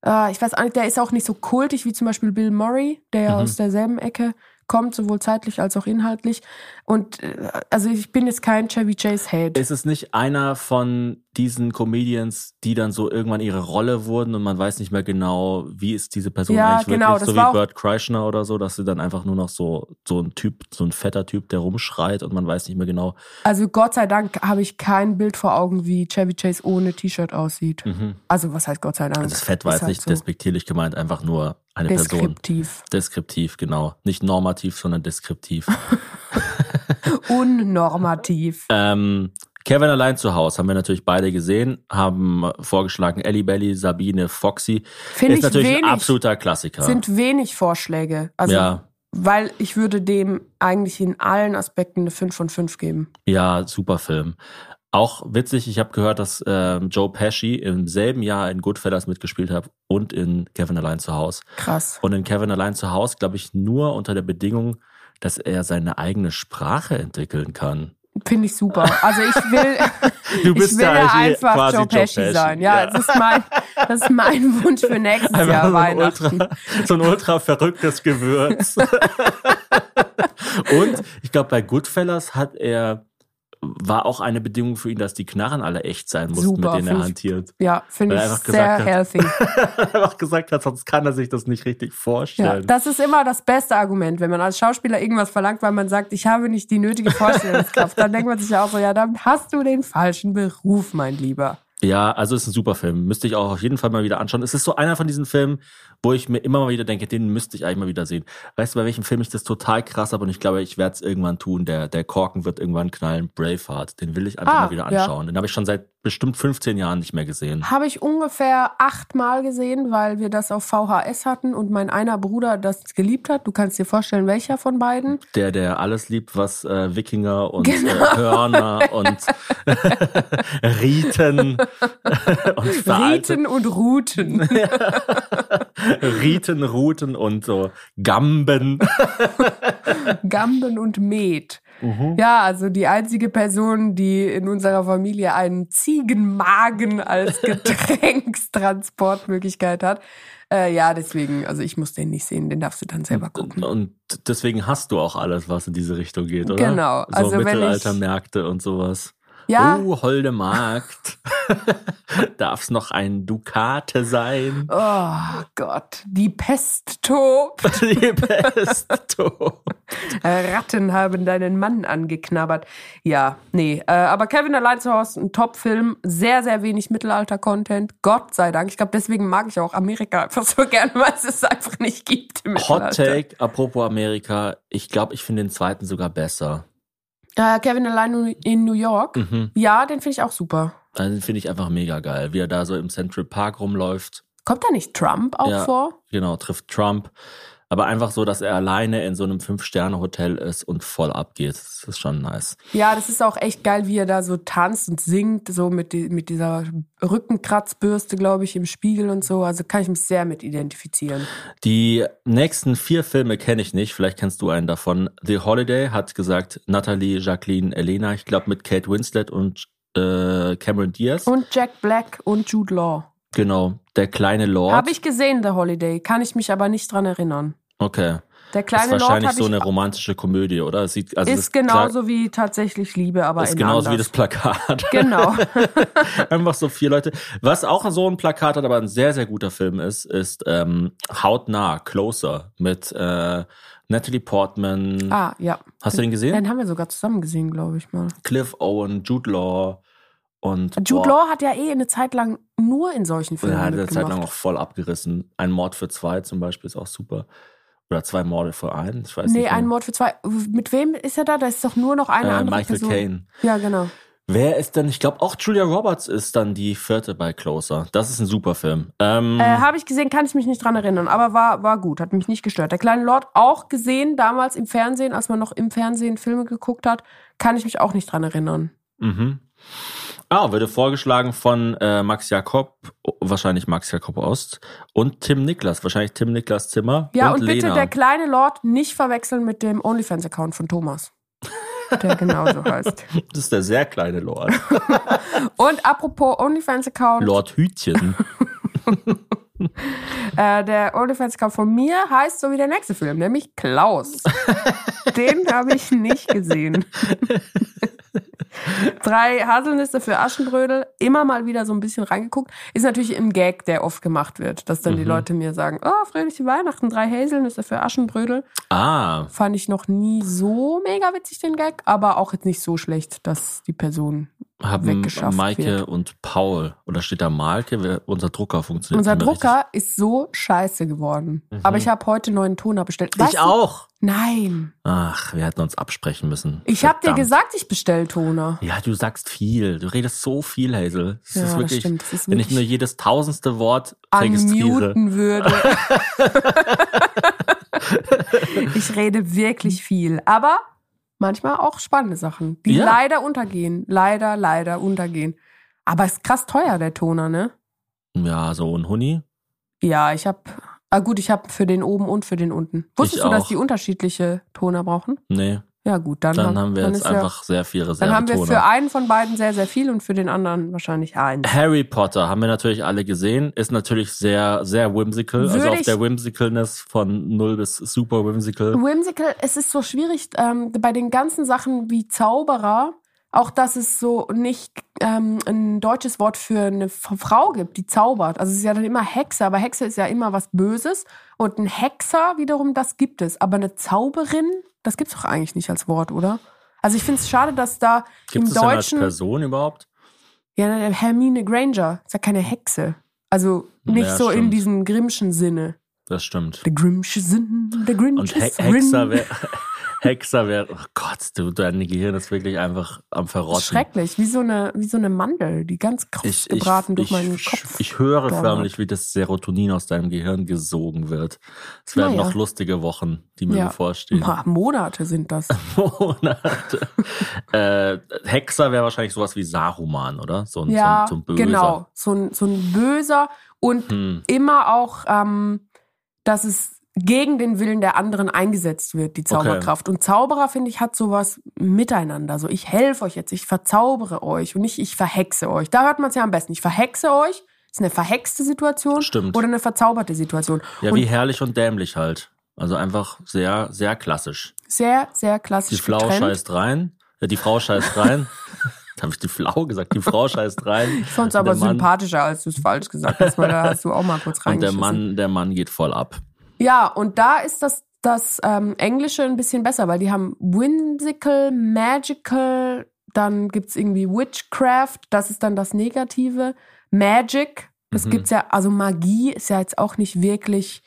äh, ich weiß nicht, der ist auch nicht so kultig wie zum Beispiel Bill Murray, der ja Mhm. aus derselben Ecke kommt, sowohl zeitlich als auch inhaltlich. Und äh, also ich bin jetzt kein Chevy Chase-Hate. ist es nicht einer von diesen Comedians, die dann so irgendwann ihre Rolle wurden und man weiß nicht mehr genau, wie ist diese Person Ja, eigentlich genau, wirklich? So wie Bert Kreischer oder so, dass sie dann einfach nur noch so, so ein Typ, so ein fetter Typ, der rumschreit und man weiß nicht mehr genau. Also Gott sei Dank habe ich kein Bild vor Augen, wie Chevy Chase ohne T-Shirt aussieht. Also was heißt Gott sei Dank? Also das Fett war jetzt nicht halt so despektierlich gemeint, einfach nur eine Person. deskriptiv. Deskriptiv, genau. Nicht normativ, sondern deskriptiv. Unnormativ. ähm, Kevin allein zu Hause haben wir natürlich beide gesehen, haben vorgeschlagen Ellie Belly, Sabine, Foxy. Finde ist ich natürlich wenig. ein absoluter Klassiker. sind wenig Vorschläge. Also, Ja. weil ich würde dem eigentlich in allen Aspekten eine 5 von 5 geben. Ja, super Film. Auch witzig, ich habe gehört, dass ähm, Joe Pesci im selben Jahr in Goodfellas mitgespielt hat und in Kevin allein zu Hause. Krass. Und in Kevin allein zu Hause, glaube ich, nur unter der Bedingung, dass er seine eigene Sprache entwickeln kann. Finde ich super. Also ich will, Du ich bist will ja ja eigentlich einfach quasi Joe Joe Pesci, Pesci. sein. Ja, Ja. Das, ist mein, das ist mein Wunsch für nächstes Jahr so Weihnachten. ultra, so ein ultra verrücktes Gewürz. und ich glaube, bei Goodfellas hat er, war auch eine Bedingung für ihn, dass die Knarren alle echt sein mussten, Super, mit denen er find ich- hantiert. Ja, finde ich sehr hat- healthy. einfach gesagt hat, sonst kann er sich das nicht richtig Ja, vorstellen. das ist immer das beste Argument, wenn man als Schauspieler irgendwas verlangt, weil man sagt, ich habe nicht die nötige Vorstellungskraft. dann denkt man sich ja auch so, ja, dann hast du den falschen Beruf, mein Lieber. Ja, also es ist ein super Film. Müsste ich auch auf jeden Fall mal wieder anschauen. Es ist so einer von diesen Filmen, wo ich mir immer mal wieder denke, den müsste ich eigentlich mal wieder sehen. Weißt du, bei welchem Film ich das total krass habe und ich glaube, ich werde es irgendwann tun. Der, der Korken wird irgendwann knallen. Braveheart. Den will ich einfach Ah, mal wieder ja. anschauen. Den habe ich schon seit bestimmt 15 Jahren nicht mehr gesehen. Habe ich ungefähr achtmal gesehen, weil wir das auf VHS hatten und mein einer Bruder das geliebt hat. Du kannst dir vorstellen, welcher von beiden. Der, der alles liebt, was äh, Wikinger und Genau. äh, Hörner und Riten und veraltet- Riten und Routen. Riten, Ruten und so Gamben. Gamben und Met. Ja, also die einzige Person, die in unserer Familie einen Ziegenmagen als Getränkstransportmöglichkeit hat. Äh, ja, deswegen, also ich muss den nicht sehen, den darfst du dann selber gucken. Und deswegen hast du auch alles, was in diese Richtung geht, oder? Genau, So also Mittelaltermärkte und sowas. Ja. Oh, holde Magd. Darf's noch ein Dukate sein? Oh Gott, die Pest tobt. Die Pesto. Ratten haben deinen Mann angeknabbert. Ja, nee, äh, aber Kevin allein zu Hause, ein Top-Film, sehr, sehr wenig Mittelalter-Content. Gott sei Dank. Ich glaube, deswegen mag ich auch Amerika einfach so gerne, weil es es einfach nicht gibt im Hot. Take, apropos Amerika. Ich glaube, ich finde den zweiten sogar besser. Äh, Kevin allein in New York. Mhm. Ja, den finde ich auch super. Den finde ich einfach mega geil, wie er da so im Central Park rumläuft. Kommt da nicht Trump auch Ja. vor? Genau, trifft Trump. Aber einfach so, dass er alleine in so einem Fünf-Sterne-Hotel ist und voll abgeht. Das ist schon nice. Ja, das ist auch echt geil, wie er da so tanzt und singt, so mit, die, mit dieser Rückenkratzbürste, glaube ich, im Spiegel und so. Also kann ich mich sehr mit identifizieren. Die nächsten vier Filme kenne ich nicht. Vielleicht kennst du einen davon. The Holiday hat gesagt Natalie, Jacqueline, Elena. Ich glaube mit Kate Winslet und äh, Cameron Diaz. Und Jack Black und Jude Law. Genau. Der kleine Lord. Habe ich gesehen, The Holiday, kann ich mich aber nicht dran erinnern. Okay. Der Das kleine ist Lord wahrscheinlich hab so eine romantische Komödie, oder? Es sieht, also ist das genauso wie tatsächlich Liebe, aber ist genauso wie anders. das Plakat. Genau. Einfach so vier Leute. Was auch so ein Plakat hat, aber ein sehr, sehr guter Film ist, ist ähm, Hautnah, Closer mit äh, Natalie Portman. ah, ja. Hast du den gesehen? Den haben wir sogar zusammen gesehen, glaube ich mal. Cliff Owen, Jude Law und Jude boah, Law hat ja eh eine Zeit lang nur in solchen Filmen er hat eine Zeit lang auch voll abgerissen. Ein Mord für zwei zum Beispiel ist auch super. Oder zwei Morde für einen. Ich weiß Nee, nicht. ein mehr. Mord für zwei. Mit wem ist er da? Da ist doch nur noch eine äh, andere Michael Person. Caine. Ja, genau. Wer ist denn? Ich glaube auch Julia Roberts ist dann die vierte bei Closer. Das ist ein super Film. Ähm, Äh, Habe ich gesehen, kann ich mich nicht dran erinnern, aber war, war gut, hat mich nicht gestört. Der kleine Lord auch gesehen, damals im Fernsehen, als man noch im Fernsehen Filme geguckt hat, kann ich mich auch nicht dran erinnern. Mhm. Ah, wurde vorgeschlagen von äh, Max Jakob, wahrscheinlich Max Jakob Ost und Tim Niklas, wahrscheinlich Tim Niklas Zimmer Ja, und, und, bitte Lena. der kleine Lord nicht verwechseln mit dem OnlyFans-Account von Thomas. Der genauso heißt. das ist der sehr kleine Lord. Und apropos OnlyFans-Account, Lord Hütchen. äh, der OnlyFans-Account von mir heißt so wie der nächste Film, nämlich Klaus. Den habe ich nicht gesehen. Drei Haselnüsse für Aschenbrödel, immer mal wieder so ein bisschen reingeguckt. Ist natürlich ein Gag, der oft gemacht wird, dass dann die Mhm. Leute mir sagen, oh, fröhliche Weihnachten, drei Haselnüsse für Aschenbrödel. Ah, Fand ich noch nie so mega witzig, den Gag, aber auch jetzt nicht so schlecht, dass die Person haben Maike wird. und Paul. Oder steht da Malke? Unser Drucker funktioniert Unser Drucker ist so scheiße geworden. Mhm. Aber ich habe heute neuen Toner bestellt. richtig. Weißt Ich du- auch. Nein. Ach, wir hätten uns absprechen müssen. Ich habe dir gesagt, ich bestell Toner. Ja, du sagst viel. Du redest so viel, Hazel. Das Ja, ist das wirklich, stimmt. Das ist wenn ich nur jedes tausendste Wort registriere. Würde. ich rede wirklich viel. Aber manchmal auch spannende Sachen, die Ja. leider untergehen. Leider, leider untergehen. Aber es ist krass teuer, der Toner, ne? Ja, so ein Huni. Ja, ich habe. Ah gut, ich habe für den oben und für den unten. Wusstest Ich du, dass auch. die unterschiedliche Toner brauchen? Nee, Ja gut, dann, dann haben wir dann jetzt ist ja- einfach sehr viel Dann haben wir für einen von beiden sehr, sehr viel und für den anderen wahrscheinlich eins. Harry Potter haben wir natürlich alle gesehen. Ist natürlich sehr, sehr whimsical. also Würde auf ich- der Whimsicalness von null bis super whimsical. Whimsical, es ist so schwierig ähm, bei den ganzen Sachen wie Zauberer, auch dass es so nicht ähm, ein deutsches Wort für eine Frau gibt, die zaubert. Also es ist ja dann immer Hexe, aber Hexe ist ja immer was Böses. Und ein Hexer wiederum, das gibt es. Aber eine Zauberin, das gibt's doch eigentlich nicht als Wort, oder? Also ich finde es schade, dass da Gibt im es denn als Deutschen. Person überhaupt? Ja, ne, Hermine Granger ist ja keine Hexe. Also nicht Ja, so in stimmt. diesem Grimmschen Sinne. Das stimmt. Der Grimmsche Sinn, der Grinch Und He Hexer wäre. Hexer wäre. Oh Gott, du, dein Gehirn ist wirklich einfach am Verrotten. Schrecklich, wie so eine, wie so eine Mandel, die ganz kross Ich, ich, gebraten durch ich, meinen ich, Kopf. ich höre förmlich, wie das Serotonin aus deinem Gehirn gesogen wird. Es werden Naja. noch lustige Wochen, die mir Ja. bevorstehen. Boah, Monate sind das. Monate. äh, Hexer wäre wahrscheinlich sowas wie Saruman, oder? So ein, ja, so ein, so ein Böser. genau. So ein, so ein böser und Hm. immer auch, ähm, dass es gegen den Willen der anderen eingesetzt wird, die Zauberkraft. Und Zauberer, finde ich, hat sowas miteinander. So, ich helfe euch jetzt, ich verzaubere euch und nicht ich verhexe euch. Da hört man es ja am besten. Ich verhexe euch. Ist eine verhexte Situation Stimmt. oder eine verzauberte Situation. Ja, und wie herrlich und dämlich halt. Also einfach sehr, sehr klassisch. sehr, sehr Die klassisch Frau getrennt. scheißt rein, äh, die Frau scheißt rein. habe ich die Flau gesagt, die Frau scheißt rein. Ich fand es aber sympathischer, als du es falsch gesagt hast, weil da hast du auch mal kurz Und der reingeschissen. Mann, der Mann geht voll ab. Ja, und da ist das, das ähm, Englische ein bisschen besser, weil die haben whimsical, magical, dann gibt's irgendwie Witchcraft, das ist dann das Negative. Magic, das Mhm. gibt's ja, also Magie ist ja jetzt auch nicht wirklich,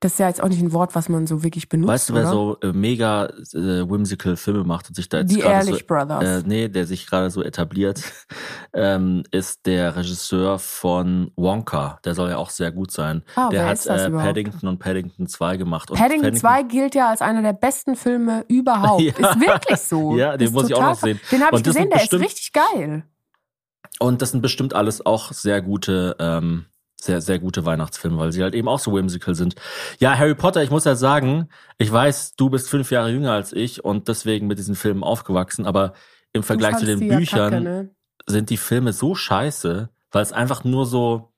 das ist ja jetzt auch nicht ein Wort, was man so wirklich benutzt. Weißt du, wer oder? so äh, mega äh, whimsical Filme macht und sich da jetzt Die gerade so, Ehrlich Brothers. äh, nee, der sich gerade so etabliert, ähm, ist der Regisseur von Wonka. Der soll ja auch sehr gut sein. Ah, der wer hat ist das äh? Paddington und Paddington 2 gemacht. Und Paddington 2 gilt ja als einer der besten Filme überhaupt. Ja. Ist wirklich so. Ja, den Ist muss ich auch noch sehen. Den habe ich gesehen, der ist richtig geil. Und das sind bestimmt alles auch sehr gute, ähm, sehr, sehr gute Weihnachtsfilme, weil sie halt eben auch so whimsical sind. Ja, Harry Potter, ich muss ja sagen, ich weiß, du bist fünf Jahre jünger als ich und deswegen mit diesen Filmen aufgewachsen, aber im Vergleich zu den die ja Büchern Kacke, ne? sind die Filme so scheiße, weil es einfach nur so.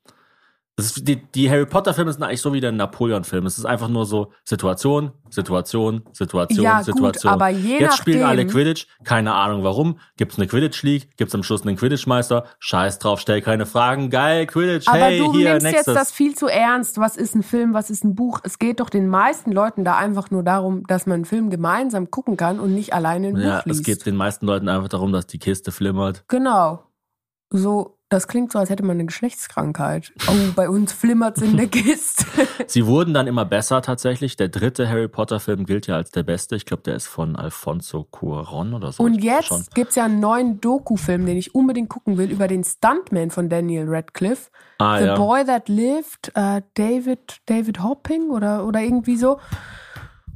Ist, die, die Harry Potter Filme sind eigentlich so wie der Napoleon Film. Es ist einfach nur so Situation, Situation, Situation, Ja, gut, Situation. aber je Jetzt spielen alle Quidditch, keine Ahnung warum. Gibt's eine Quidditch League? Gibt's am Schluss einen Quidditch Meister? Scheiß drauf, stell keine Fragen. Geil, Quidditch. Aber hey, du hier nimmst nächstes. jetzt das viel zu ernst. Was ist ein Film, was ist ein Buch? Es geht doch den meisten Leuten da einfach nur darum, dass man einen Film gemeinsam gucken kann und nicht alleine ein ja, Buch liest. es geht den meisten Leuten einfach darum, dass die Kiste flimmert. Genau. So, das klingt so, als hätte man eine Geschlechtskrankheit. Oh, bei uns flimmert's in der Kiste. Sie wurden dann immer besser tatsächlich. Der dritte Harry Potter Film gilt ja als der beste. Ich glaube, der ist von Alfonso Cuarón oder so. Und jetzt schon. gibt's ja einen neuen Doku-Film, den ich unbedingt gucken will, über den Stuntman von Daniel Radcliffe. Ah, The ja. Boy That Lived, äh, David, David Hopping oder, oder irgendwie so.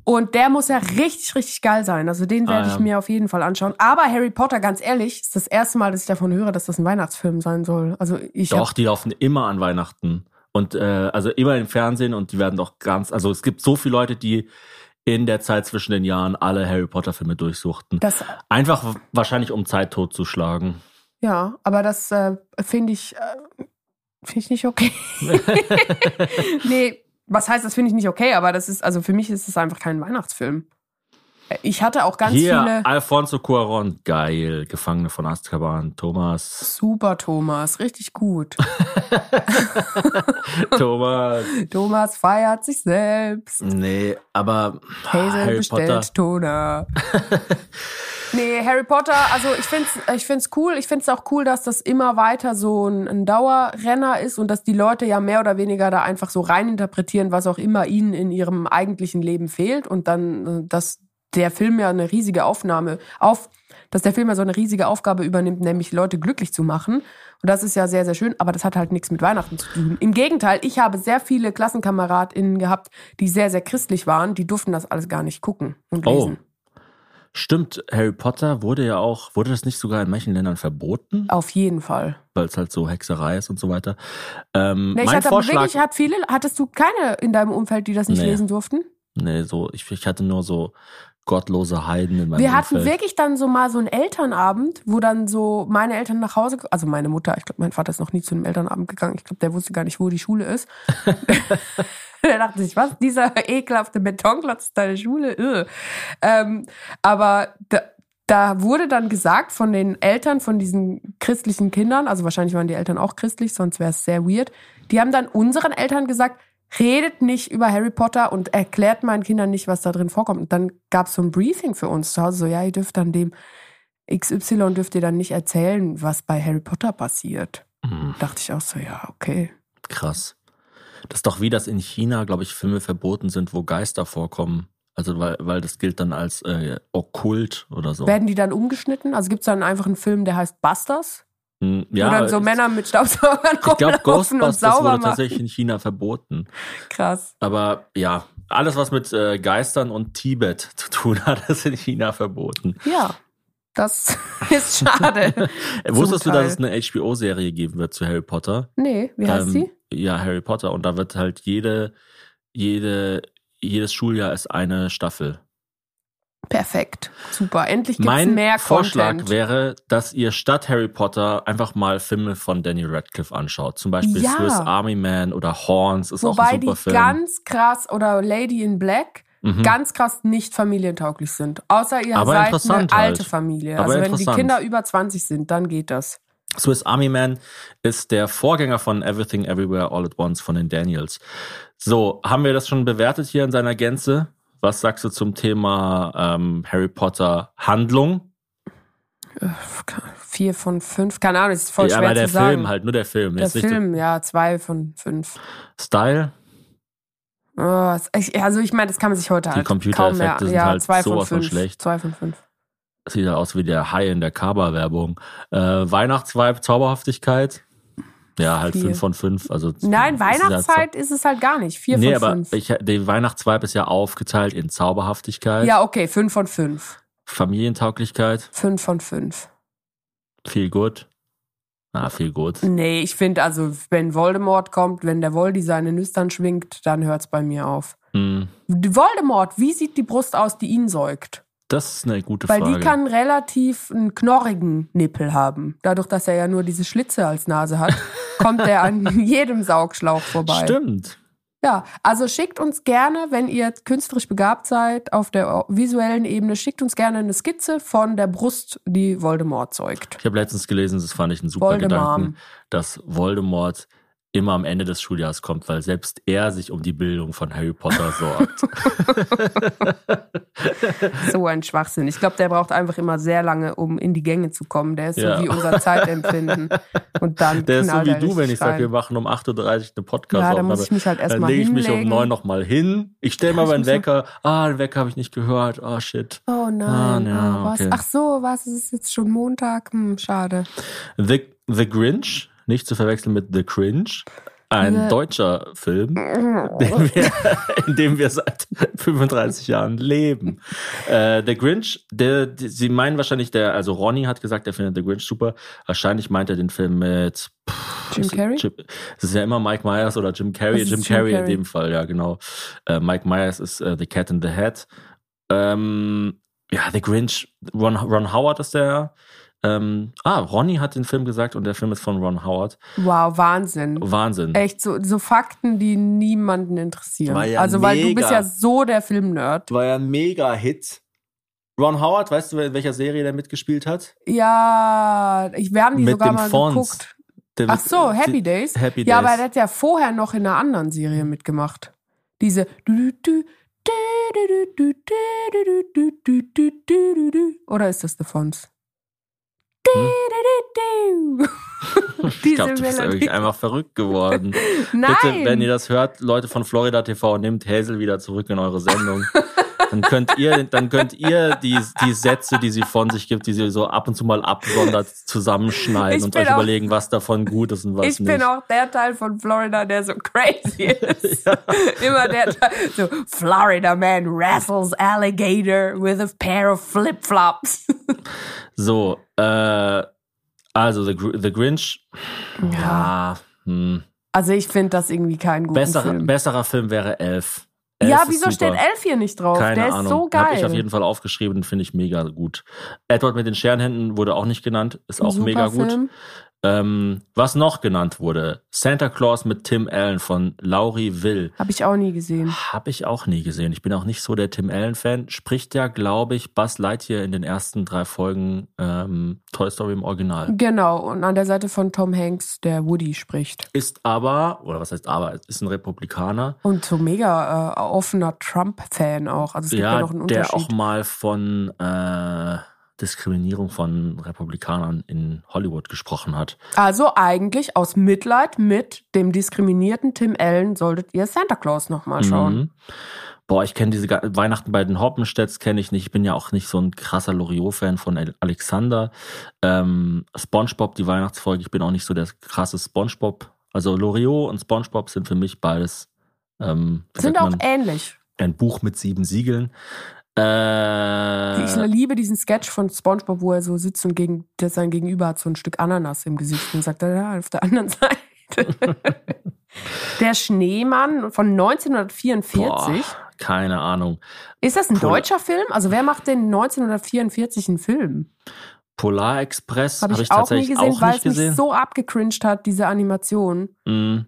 Und der muss ja richtig, richtig geil sein. Also den werde Ah, ja. ich mir auf jeden Fall anschauen. Aber Harry Potter, ganz ehrlich, ist das erste Mal, dass ich davon höre, dass das ein Weihnachtsfilm sein soll. Also ich Doch, die laufen immer an Weihnachten. Und äh, also immer im Fernsehen und die werden doch ganz, also es gibt so viele Leute, die in der Zeit zwischen den Jahren alle Harry Potter Filme durchsuchten. das, Einfach wahrscheinlich um Zeit totzuschlagen. ja, aber das äh, finde ich, äh, finde ich nicht okay. nee, was heißt, das finde ich nicht okay, aber das ist, also für mich ist es einfach kein Weihnachtsfilm. Ich hatte auch ganz Hier, viele. Alfonso Cuarón, geil. Gefangene von Azkaban, Thomas. Super, Thomas, richtig gut. Thomas. Thomas feiert sich selbst. Nee, aber Hazel Harry bestellt Potter. Toner. nee, Harry Potter, also ich find's, ich find's cool. Ich find's auch cool, dass das immer weiter so ein, ein Dauerrenner ist und dass die Leute ja mehr oder weniger da einfach so reininterpretieren, was auch immer ihnen in ihrem eigentlichen Leben fehlt und dann, äh, dass der Film ja eine riesige Aufnahme auf, dass der Film ja so eine riesige Aufgabe übernimmt, nämlich Leute glücklich zu machen. Und das ist ja sehr, sehr schön, aber das hat halt nichts mit Weihnachten zu tun. Im Gegenteil, ich habe sehr viele KlassenkameradInnen gehabt, die sehr, sehr christlich waren, die durften das alles gar nicht gucken und Oh. lesen. Stimmt, Harry Potter wurde ja auch, wurde das nicht sogar in manchen Ländern verboten, Auf jeden Fall. weil es halt so Hexerei ist und so weiter. Ähm, Nee, ich mein hatte aber Vorschlag, wirklich, hat viele, hattest du keine in deinem Umfeld, die das nicht Nee. lesen durften? nee, so, ich, ich hatte nur so gottlose Heiden in meinem Wir hatten Umfeld. wirklich dann so mal so einen Elternabend, wo dann so meine Eltern nach Hause, also meine Mutter, ich glaube, mein Vater ist noch nie zu einem Elternabend gegangen. Ich glaube, der wusste gar nicht, wo die Schule ist. der dachte sich, was? Dieser ekelhafte Betonklotz ist deine Schule? Ähm, aber da, da wurde dann gesagt von den Eltern von diesen christlichen Kindern, also wahrscheinlich waren die Eltern auch christlich, sonst wäre es sehr weird. Die haben dann unseren Eltern gesagt, redet nicht über Harry Potter und erklärt meinen Kindern nicht, was da drin vorkommt. Und dann gab es so ein Briefing für uns zu Hause, so, ja, ihr dürft dann dem XY dürft ihr dann nicht erzählen, was bei Harry Potter passiert. Mhm, Dachte ich auch so, ja, okay. krass. Das ist doch wie das in China, glaube ich, Filme verboten sind, wo Geister vorkommen. Also weil, weil das gilt dann als äh, okkult oder so. Werden die dann umgeschnitten? Also gibt es dann einfach einen Film, der heißt Busters? Hm, ja, dann so Männer mit Staubsaugern Ich glaube, Ghostbusters wurde machen. tatsächlich in China verboten. Krass. Aber ja, alles, was mit äh, Geistern und Tibet zu tun hat, ist in China verboten. Ja, das ist schade. Wusstest du, dass es eine HBO-Serie geben wird zu Harry Potter? Nee, wie heißt Ähm, sie? Ja, Harry Potter. Und da wird halt jede, jede, jedes Schuljahr ist eine Staffel. Perfekt. Super. Endlich gibt's mein mehr Vorschlag Content. wäre, dass ihr statt Harry Potter einfach mal Filme von Daniel Radcliffe anschaut. Zum Beispiel Ja. Swiss Army Man oder Horns ist auch Wobei ein die super Film. ganz krass oder Lady in Black, Mhm. ganz krass nicht familientauglich sind. Außer ihr Aber seid eine interessant alte halt. Familie. Aber also wenn die. Kinder über 20 sind, dann geht das. Swiss Army Man ist der Vorgänger von Everything Everywhere All at Once von den Daniels. So, haben wir das schon bewertet hier in seiner Gänze? Was sagst du zum Thema ähm, Harry Potter Handlung? Vier von fünf, keine Ahnung, das ist voll ja, schwer aber der zu sagen. Film halt, nur der Film. der Film, ja, zwei von fünf. Style. Oh, also ich meine, das kann man sich heute Die halt kaum mehr. Computereffekte sind ja, halt zwei von sowas von fünf. schlecht. Zwei von fünf. Sieht ja aus wie der Hai in der Kaba-Werbung. Äh, Weihnachtsvibe, Zauberhaftigkeit. Ja, halt Vier. fünf von fünf. Also Nein, es Weihnachtszeit ist es halt gar nicht. Vier nee, von aber fünf. ich, der Weihnachtsvibe ist ja aufgeteilt in Zauberhaftigkeit, ja, okay, fünf von fünf. Familientauglichkeit, Fünf von fünf. viel gut. Ah, viel gut. Nee, ich finde, also, wenn Voldemort kommt, wenn der Voldy seine Nüstern schwingt, dann hört's bei mir auf. Hm, Voldemort, wie sieht die Brust aus, die ihn säugt? Das ist eine gute Weil Frage. die kann relativ einen knorrigen Nippel haben. Dadurch, dass er ja nur diese Schlitze als Nase hat, kommt er an jedem Saugschlauch vorbei. Stimmt. Ja, also schickt uns gerne, wenn ihr künstlerisch begabt seid, auf der visuellen Ebene, schickt uns gerne eine Skizze von der Brust, die Voldemort zeugt. Ich habe letztens gelesen, das fand ich ein super Voldemort. Gedanken, dass Voldemort immer am Ende des Schuljahres kommt, weil selbst er sich um die Bildung von Harry Potter sorgt. So ein Schwachsinn. Ich glaube, der braucht einfach immer sehr lange, um in die Gänge zu kommen. Der ist Ja. so wie unser Zeitempfinden. Und dann Der ist so wie du, wenn ich sage, wir machen um 8.30 Uhr eine podcast Ja, da muss ich mich halt Dann erstmal lege ich mich um hinlegen. 9 nochmal hin. Ich stelle mal meinen Wecker. Ah, den Wecker habe ich nicht gehört. Ah, shit. Oh nein. Ah, oh, was? okay. Ach so, was? Es ist jetzt schon Montag? Hm, schade. The, The Grinch, nicht zu verwechseln mit The Cringe. Ein The- deutscher Film, wir, in dem wir seit 35 Jahren leben. Äh, The Grinch, der, die, Sie meinen wahrscheinlich, der, also Ronny hat gesagt, er findet The Grinch super. Wahrscheinlich meint er den Film mit pff, Jim Carrey? Es ist ja immer Mike Myers oder Jim Carrey. Jim, Jim Carrey, in dem Fall, ja, genau. Äh, Mike Myers ist äh, The Cat in the Hat. Ähm, ja, The Grinch, Ron, Ron Howard ist der. Ähm, ah, Ronny hat den Film gesagt und der Film ist von Ron Howard. Wow, Wahnsinn. Wahnsinn. Echt, so, so Fakten, die niemanden interessieren. War Ja also, mega. weil du bist ja so der Film-Nerd. War ja ein Mega-Hit. Ron Howard, weißt du, in welcher Serie der mitgespielt hat? Ja, ich, wir haben die Mit sogar mal Fons. geguckt. Der Ach so, Happy Days. Happy Days. Ja, aber der hat ja vorher noch in einer anderen Serie mitgemacht. Diese oder ist das The Fonz? Du. ich glaube, du bist wirklich einfach verrückt geworden. Nein. Bitte, wenn ihr das hört, Leute von Florida TV, nehmt Hazel wieder zurück in eure Sendung. dann könnt ihr, dann könnt ihr die, die Sätze, die sie von sich gibt, die sie so ab und zu mal absondert, zusammenschneiden Ich und euch auch- überlegen, was davon gut ist und was ich nicht. bin auch der Teil von Florida, der so crazy ist. Immer der Teil, so Florida man wrestles alligator with a pair of flip-flops. So, äh, also The, Gr- The Grinch, ja, hm. Also ich finde das irgendwie keinen guten besserer, Film. besserer Film wäre Elf. Elf ja, wieso steht Elf hier nicht drauf? Keine der ist Ahnung. so geil. Habe ich auf jeden Fall aufgeschrieben, finde ich mega gut. Edward mit den Scherenhänden wurde auch nicht genannt, ist auch super mega gut. Ähm, was noch genannt wurde, Santa Claus mit Tim Allen von Laurie Will. Habe ich auch nie gesehen. Habe ich auch nie gesehen. Ich bin auch nicht so der Tim Allen-Fan. Spricht ja, glaube ich, Buzz Lightyear in den ersten drei Folgen ähm, Toy Story im Original. Genau, und an der Seite von Tom Hanks, der Woody spricht. Ist aber, oder was heißt aber, ist ein Republikaner. Und so mega äh, offener Trump-Fan auch. Also es gibt ja, Ja, noch einen der Unterschied. auch mal von äh, Diskriminierung von Republikanern in Hollywood gesprochen hat. Also eigentlich aus Mitleid mit dem diskriminierten Tim Allen solltet ihr Santa Claus nochmal schauen. Mhm. Boah, ich kenne diese Weihnachten bei den Hoppenstedts kenne ich nicht. Ich bin ja auch nicht so ein krasser Loriot-Fan von Alexander. Ähm, SpongeBob, die Weihnachtsfolge, ich bin auch nicht so der krasse SpongeBob. Also Loriot und SpongeBob sind für mich beides ähm, Sind auch ähnlich. ein Buch mit sieben Siegeln. Äh, Ich liebe diesen Sketch von SpongeBob, wo er so sitzt und gegen, der sein Gegenüber hat so ein Stück Ananas im Gesicht und sagt, ja, auf der anderen Seite. der Schneemann von 1944. boah, keine Ahnung. Ist das ein Pol- deutscher Film? Also wer macht denn 1944 einen Film? Polar Express Habe ich, ich auch nie tatsächlich gesehen, auch weil es mich gesehen. so abgecringed hat, diese Animation. Mm.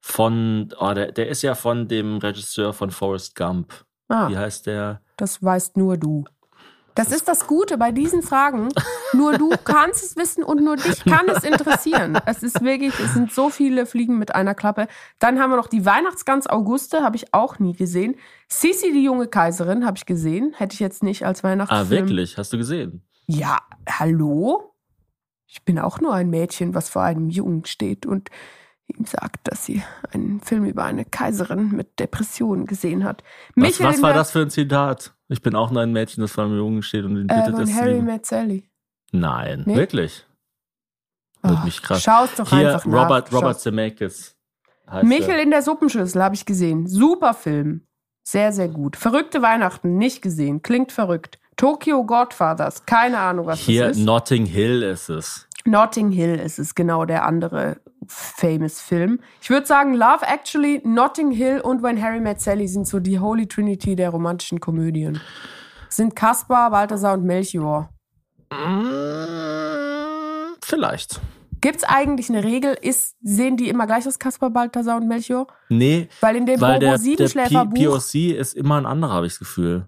Von, oh, der, der ist ja von dem Regisseur von Forrest Gump. Ah, Wie heißt der? Das weißt nur du. Das ist das Gute bei diesen Fragen. Nur du kannst es wissen und nur dich kann es interessieren. Es ist wirklich, es sind so viele Fliegen mit einer Klappe. Dann haben wir noch die Weihnachtsgans Auguste, habe ich auch nie gesehen. Sissi, die junge Kaiserin, habe ich gesehen. Hätte ich jetzt nicht als Weihnachtsfilm. Ah, wirklich? Hast du gesehen? Ja, hallo? Ich bin auch nur ein Mädchen, was vor einem Jungen steht und ihm sagt, dass sie einen Film über eine Kaiserin mit Depressionen gesehen hat. Was, was war das für ein Zitat? Ich bin auch nur ein Mädchen, das vor einem Jungen steht und ihn Äh, bittet, von es Harry. Met Sally. Nein, Nee? wirklich? Oh, mich krass. Schau's doch Hier, einfach nach. Robert, Robert Schau's. Zemeckis. Michel er. in der Suppenschüssel habe ich gesehen. Super Film. Sehr, sehr gut. Verrückte Weihnachten, nicht gesehen. Klingt verrückt. Tokyo Godfathers, keine Ahnung, was Hier, das ist. Notting Hill ist es. Notting Hill ist es, genau der andere famous Film. Ich würde sagen, Love Actually, Notting Hill und When Harry Met Sally sind so die Holy Trinity der romantischen Komödien. Sind Kaspar, Balthasar und Melchior. Mm, Vielleicht. Gibt's eigentlich eine Regel? Ist, sehen die immer gleich aus, Kaspar, Balthasar und Melchior? Nee, Weil in dem weil Bobo der, der P POC ist immer ein anderer, habe ich das Gefühl.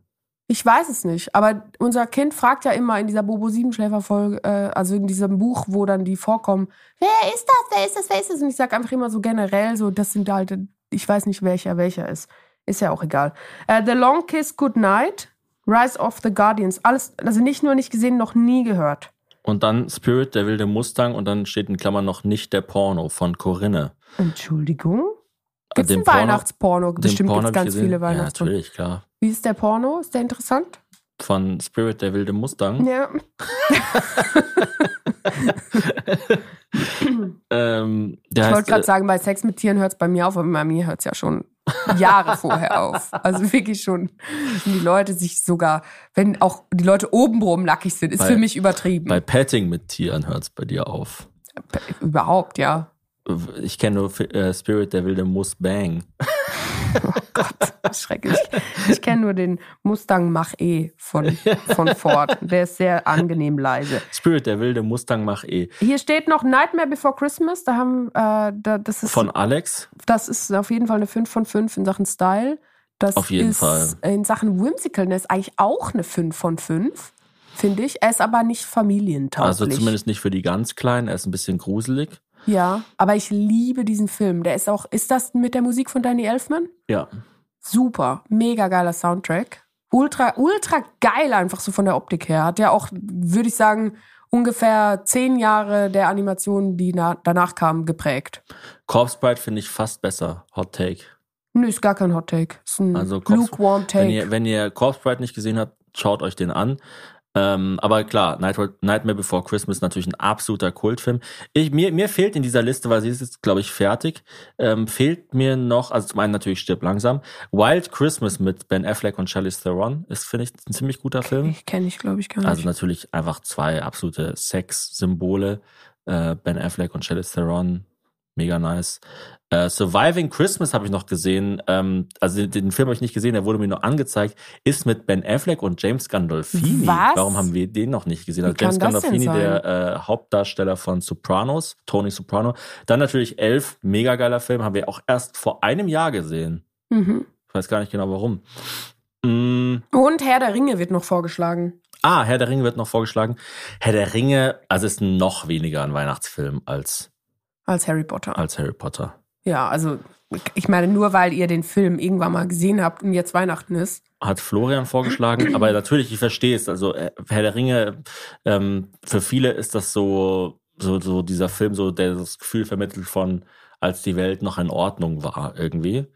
Ich weiß es nicht, aber unser Kind fragt ja immer in dieser Bobo Siebenschläfer Folge, äh, also in diesem Buch, wo dann die vorkommen, wer ist das, wer ist das, wer ist das? Und ich sag einfach immer so generell so, das sind halt, ich weiß nicht welcher welcher ist. Ist ja auch egal. Äh, the Long Kiss Goodnight, Rise of the Guardians, alles, also nicht nur nicht gesehen, noch nie gehört. Und dann Spirit, der wilde Mustang und dann steht in Klammern noch nicht der Porno von Corinne. Entschuldigung? Gibt's Den einen Porno- Weihnachtsporno? Bestimmt hab ich ganz viele Ja, Weihnachtsporno. natürlich, klar. Wie ist der Porno? Ist der interessant? Von Spirit, der wilde Mustang. Ja. Ähm, Ich wollte gerade äh, sagen, bei Sex mit Tieren hört es bei mir auf, aber bei mir hört es ja schon Jahre vorher auf. Also wirklich schon, wenn die Leute sich sogar, wenn auch die Leute obenrum nackig sind, ist Bei- für mich übertrieben. bei Petting mit Tieren hört es bei dir auf. Überhaupt, ja. Ich kenne nur äh, Spirit, der wilde Mustang. Schrecklich. Ich kenne nur den Mustang Mach-E von, von Ford. Der ist sehr angenehm leise. Spirit, der wilde Mustang mach eh. Hier steht noch Nightmare Before Christmas. Da haben, äh, da, das ist Von Alex. Das ist auf jeden Fall eine 5 von 5 in Sachen Style. Das Auf jeden ist Fall. In Sachen Whimsicalness eigentlich auch eine 5 von 5, finde ich. Er ist aber nicht familientauglich. Also zumindest nicht für die ganz Kleinen. Er ist ein bisschen gruselig. Ja, aber ich liebe diesen Film. Der ist auch, ist das mit der Musik von Danny Elfman? Ja. Super, mega geiler Soundtrack. Ultra, ultra geil einfach so von der Optik her. Hat ja auch, würde ich sagen, ungefähr zehn Jahre der Animationen, die na, danach kamen, geprägt. Corpse Bride finde ich fast besser. Hot Take. Nö, ist gar kein Hot Take. Ist ein Also Corpse- lukewarm Take. Wenn ihr, wenn ihr Corpse Bride nicht gesehen habt, schaut euch den an. Ähm, aber klar, Night- Nightmare Before Christmas ist natürlich ein absoluter Kultfilm. Ich, mir, mir fehlt in dieser Liste, weil sie ist jetzt, glaube ich, fertig, ähm, fehlt mir noch, also zum einen natürlich stirbt langsam, Wild Christmas mit Ben Affleck und Charlize Theron ist, finde ich, ein ziemlich guter Film. Ich kenne ich, glaube ich, gar nicht. Also natürlich einfach zwei absolute Sex-Symbole. Äh, ben Affleck und Charlize Theron, mega nice. Äh, Surviving Christmas habe ich noch gesehen. Ähm, also den, den Film habe ich nicht gesehen, der wurde mir nur angezeigt. Ist mit Ben Affleck und James Gandolfini. Was? Warum haben wir den noch nicht gesehen? Also James Gandolfini, der äh, Hauptdarsteller von Sopranos, Tony Soprano. Dann natürlich Elf, mega geiler Film, haben wir auch erst vor einem Jahr gesehen. mhm. Ich weiß gar nicht genau warum. Mm, Und Herr der Ringe wird noch vorgeschlagen. Ah, Herr der Ringe wird noch vorgeschlagen. Herr der Ringe, also ist noch weniger ein Weihnachtsfilm als, Als Harry Potter. als Harry Potter. Ja, also ich meine, nur weil ihr den Film irgendwann mal gesehen habt und jetzt Weihnachten ist. Hat Florian vorgeschlagen, aber natürlich, ich verstehe es. Also äh, Herr der Ringe, ähm, für viele ist das so, so, so dieser Film, so der das Gefühl vermittelt von, als die Welt noch in Ordnung war irgendwie.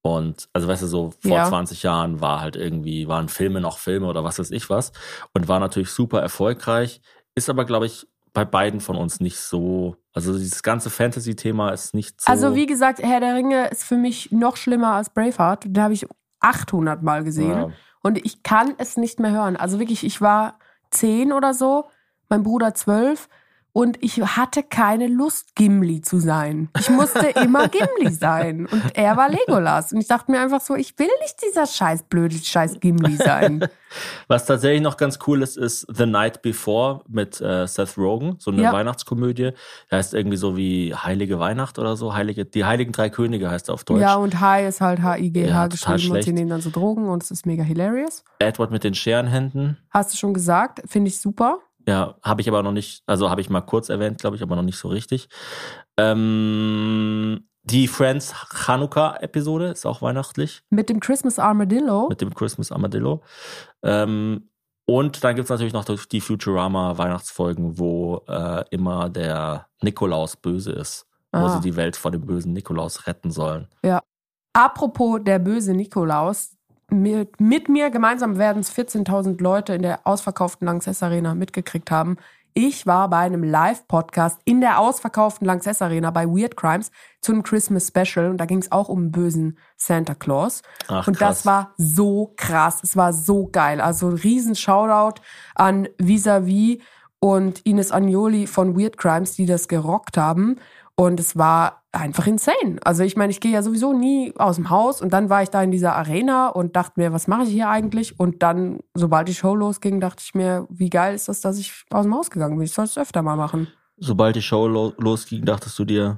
Und also weißt du, so vor Ja. 20 Jahren war halt irgendwie, waren Filme noch Filme oder was weiß ich was. Und war natürlich super erfolgreich. Ist aber, glaube ich, bei beiden von uns nicht so. Also dieses ganze Fantasy-Thema ist nicht so. Also wie gesagt, Herr der Ringe ist für mich noch schlimmer als Braveheart. Den habe ich 800 Mal gesehen. Ja. Und ich kann es nicht mehr hören. Also wirklich, ich war zehn oder so, mein Bruder zwölf. Und ich hatte keine Lust, Gimli zu sein. Ich musste immer Gimli sein. Und er war Legolas. Und ich dachte mir einfach so, ich will nicht dieser scheiß blöde scheiß Gimli sein. Was tatsächlich noch ganz cool ist, ist The Night Before mit äh, Seth Rogen, so eine Ja. Weihnachtskomödie. Heißt irgendwie so wie Heilige Weihnacht oder so. Heilige, die Heiligen Drei Könige heißt er auf Deutsch. Ja, und Hi ist halt H-I-G-H Ja, geschrieben und sie nehmen dann so Drogen und es ist mega hilarious. Edward mit den Scherenhänden. Hast du schon gesagt? Finde ich super. Ja, habe ich aber noch nicht, also habe ich mal kurz erwähnt, glaube ich, aber noch nicht so richtig. Ähm, die Friends Chanukka-Episode ist auch weihnachtlich Mit dem Christmas Armadillo. mit dem Christmas Armadillo. Ähm, und dann gibt's natürlich noch die Futurama-Weihnachtsfolgen, wo äh, immer der Nikolaus böse ist, wo Ah. sie die Welt vor dem bösen Nikolaus retten sollen. Apropos der böse Nikolaus. Mit, mit mir gemeinsam werden es 14.000 Leute in der ausverkauften Lanxess Arena mitgekriegt haben. Ich war bei einem Live-Podcast in der ausverkauften Lanxess Arena bei Weird Crimes zu einem Christmas Special und da ging es auch um einen bösen Santa Claus. Ach, und krass. das war so krass. Es war so geil. Also riesen Shoutout an Visavi und Ines Agnoli von Weird Crimes, die das gerockt haben. Und es war einfach insane. Also ich meine, ich gehe ja sowieso nie aus dem Haus und dann war ich da in dieser Arena und dachte mir, was mache ich hier eigentlich? Und dann, sobald die Show losging, dachte ich mir, wie geil ist das, dass ich aus dem Haus gegangen bin. Ich soll es öfter mal machen. Sobald die Show lo losging, dachtest du dir,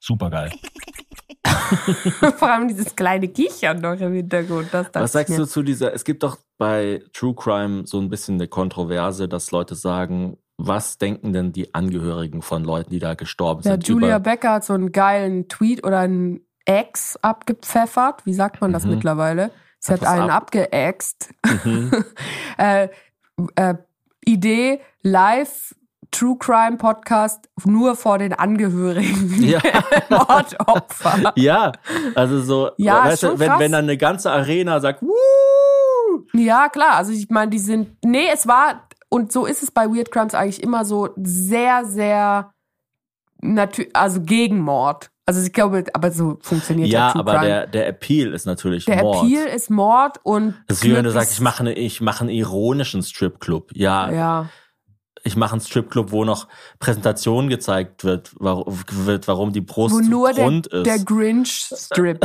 Super geil. Vor allem dieses kleine Kichern noch im Hintergrund. Was sagst du zu dieser, es gibt doch bei True Crime so ein bisschen eine Kontroverse, dass Leute sagen, was denken denn die Angehörigen von Leuten, die da gestorben Ja, sind? Julia Becker hat so einen geilen Tweet oder einen Ex abgepfeffert. Wie sagt man das Mhm. mittlerweile? Sie hat Etwas einen ab- abgeext. Mhm. äh, äh, Idee, live True Crime Podcast nur vor den Angehörigen Ja. Mordopfer. Ja, also so, Ja, weißt du, wenn, krass. wenn dann eine ganze Arena sagt, Wuh! Ja, klar. Also ich meine, die sind. Nee, es war. Und so ist es bei Weird Crimes eigentlich immer so sehr, sehr natürlich, also gegen Mord. Also ich glaube, aber so funktioniert ja, ja, True aber Crime. der, der Appeal ist natürlich Der Mord. Appeal ist Mord und das ist wie wenn du sagst, ich mache, eine, ich mache einen ironischen Stripclub. Ja, Ja, ich mache einen Stripclub, wo noch Präsentation gezeigt wird, warum, wird, warum die Brust wo nur der, rund ist. der Grinch strippt.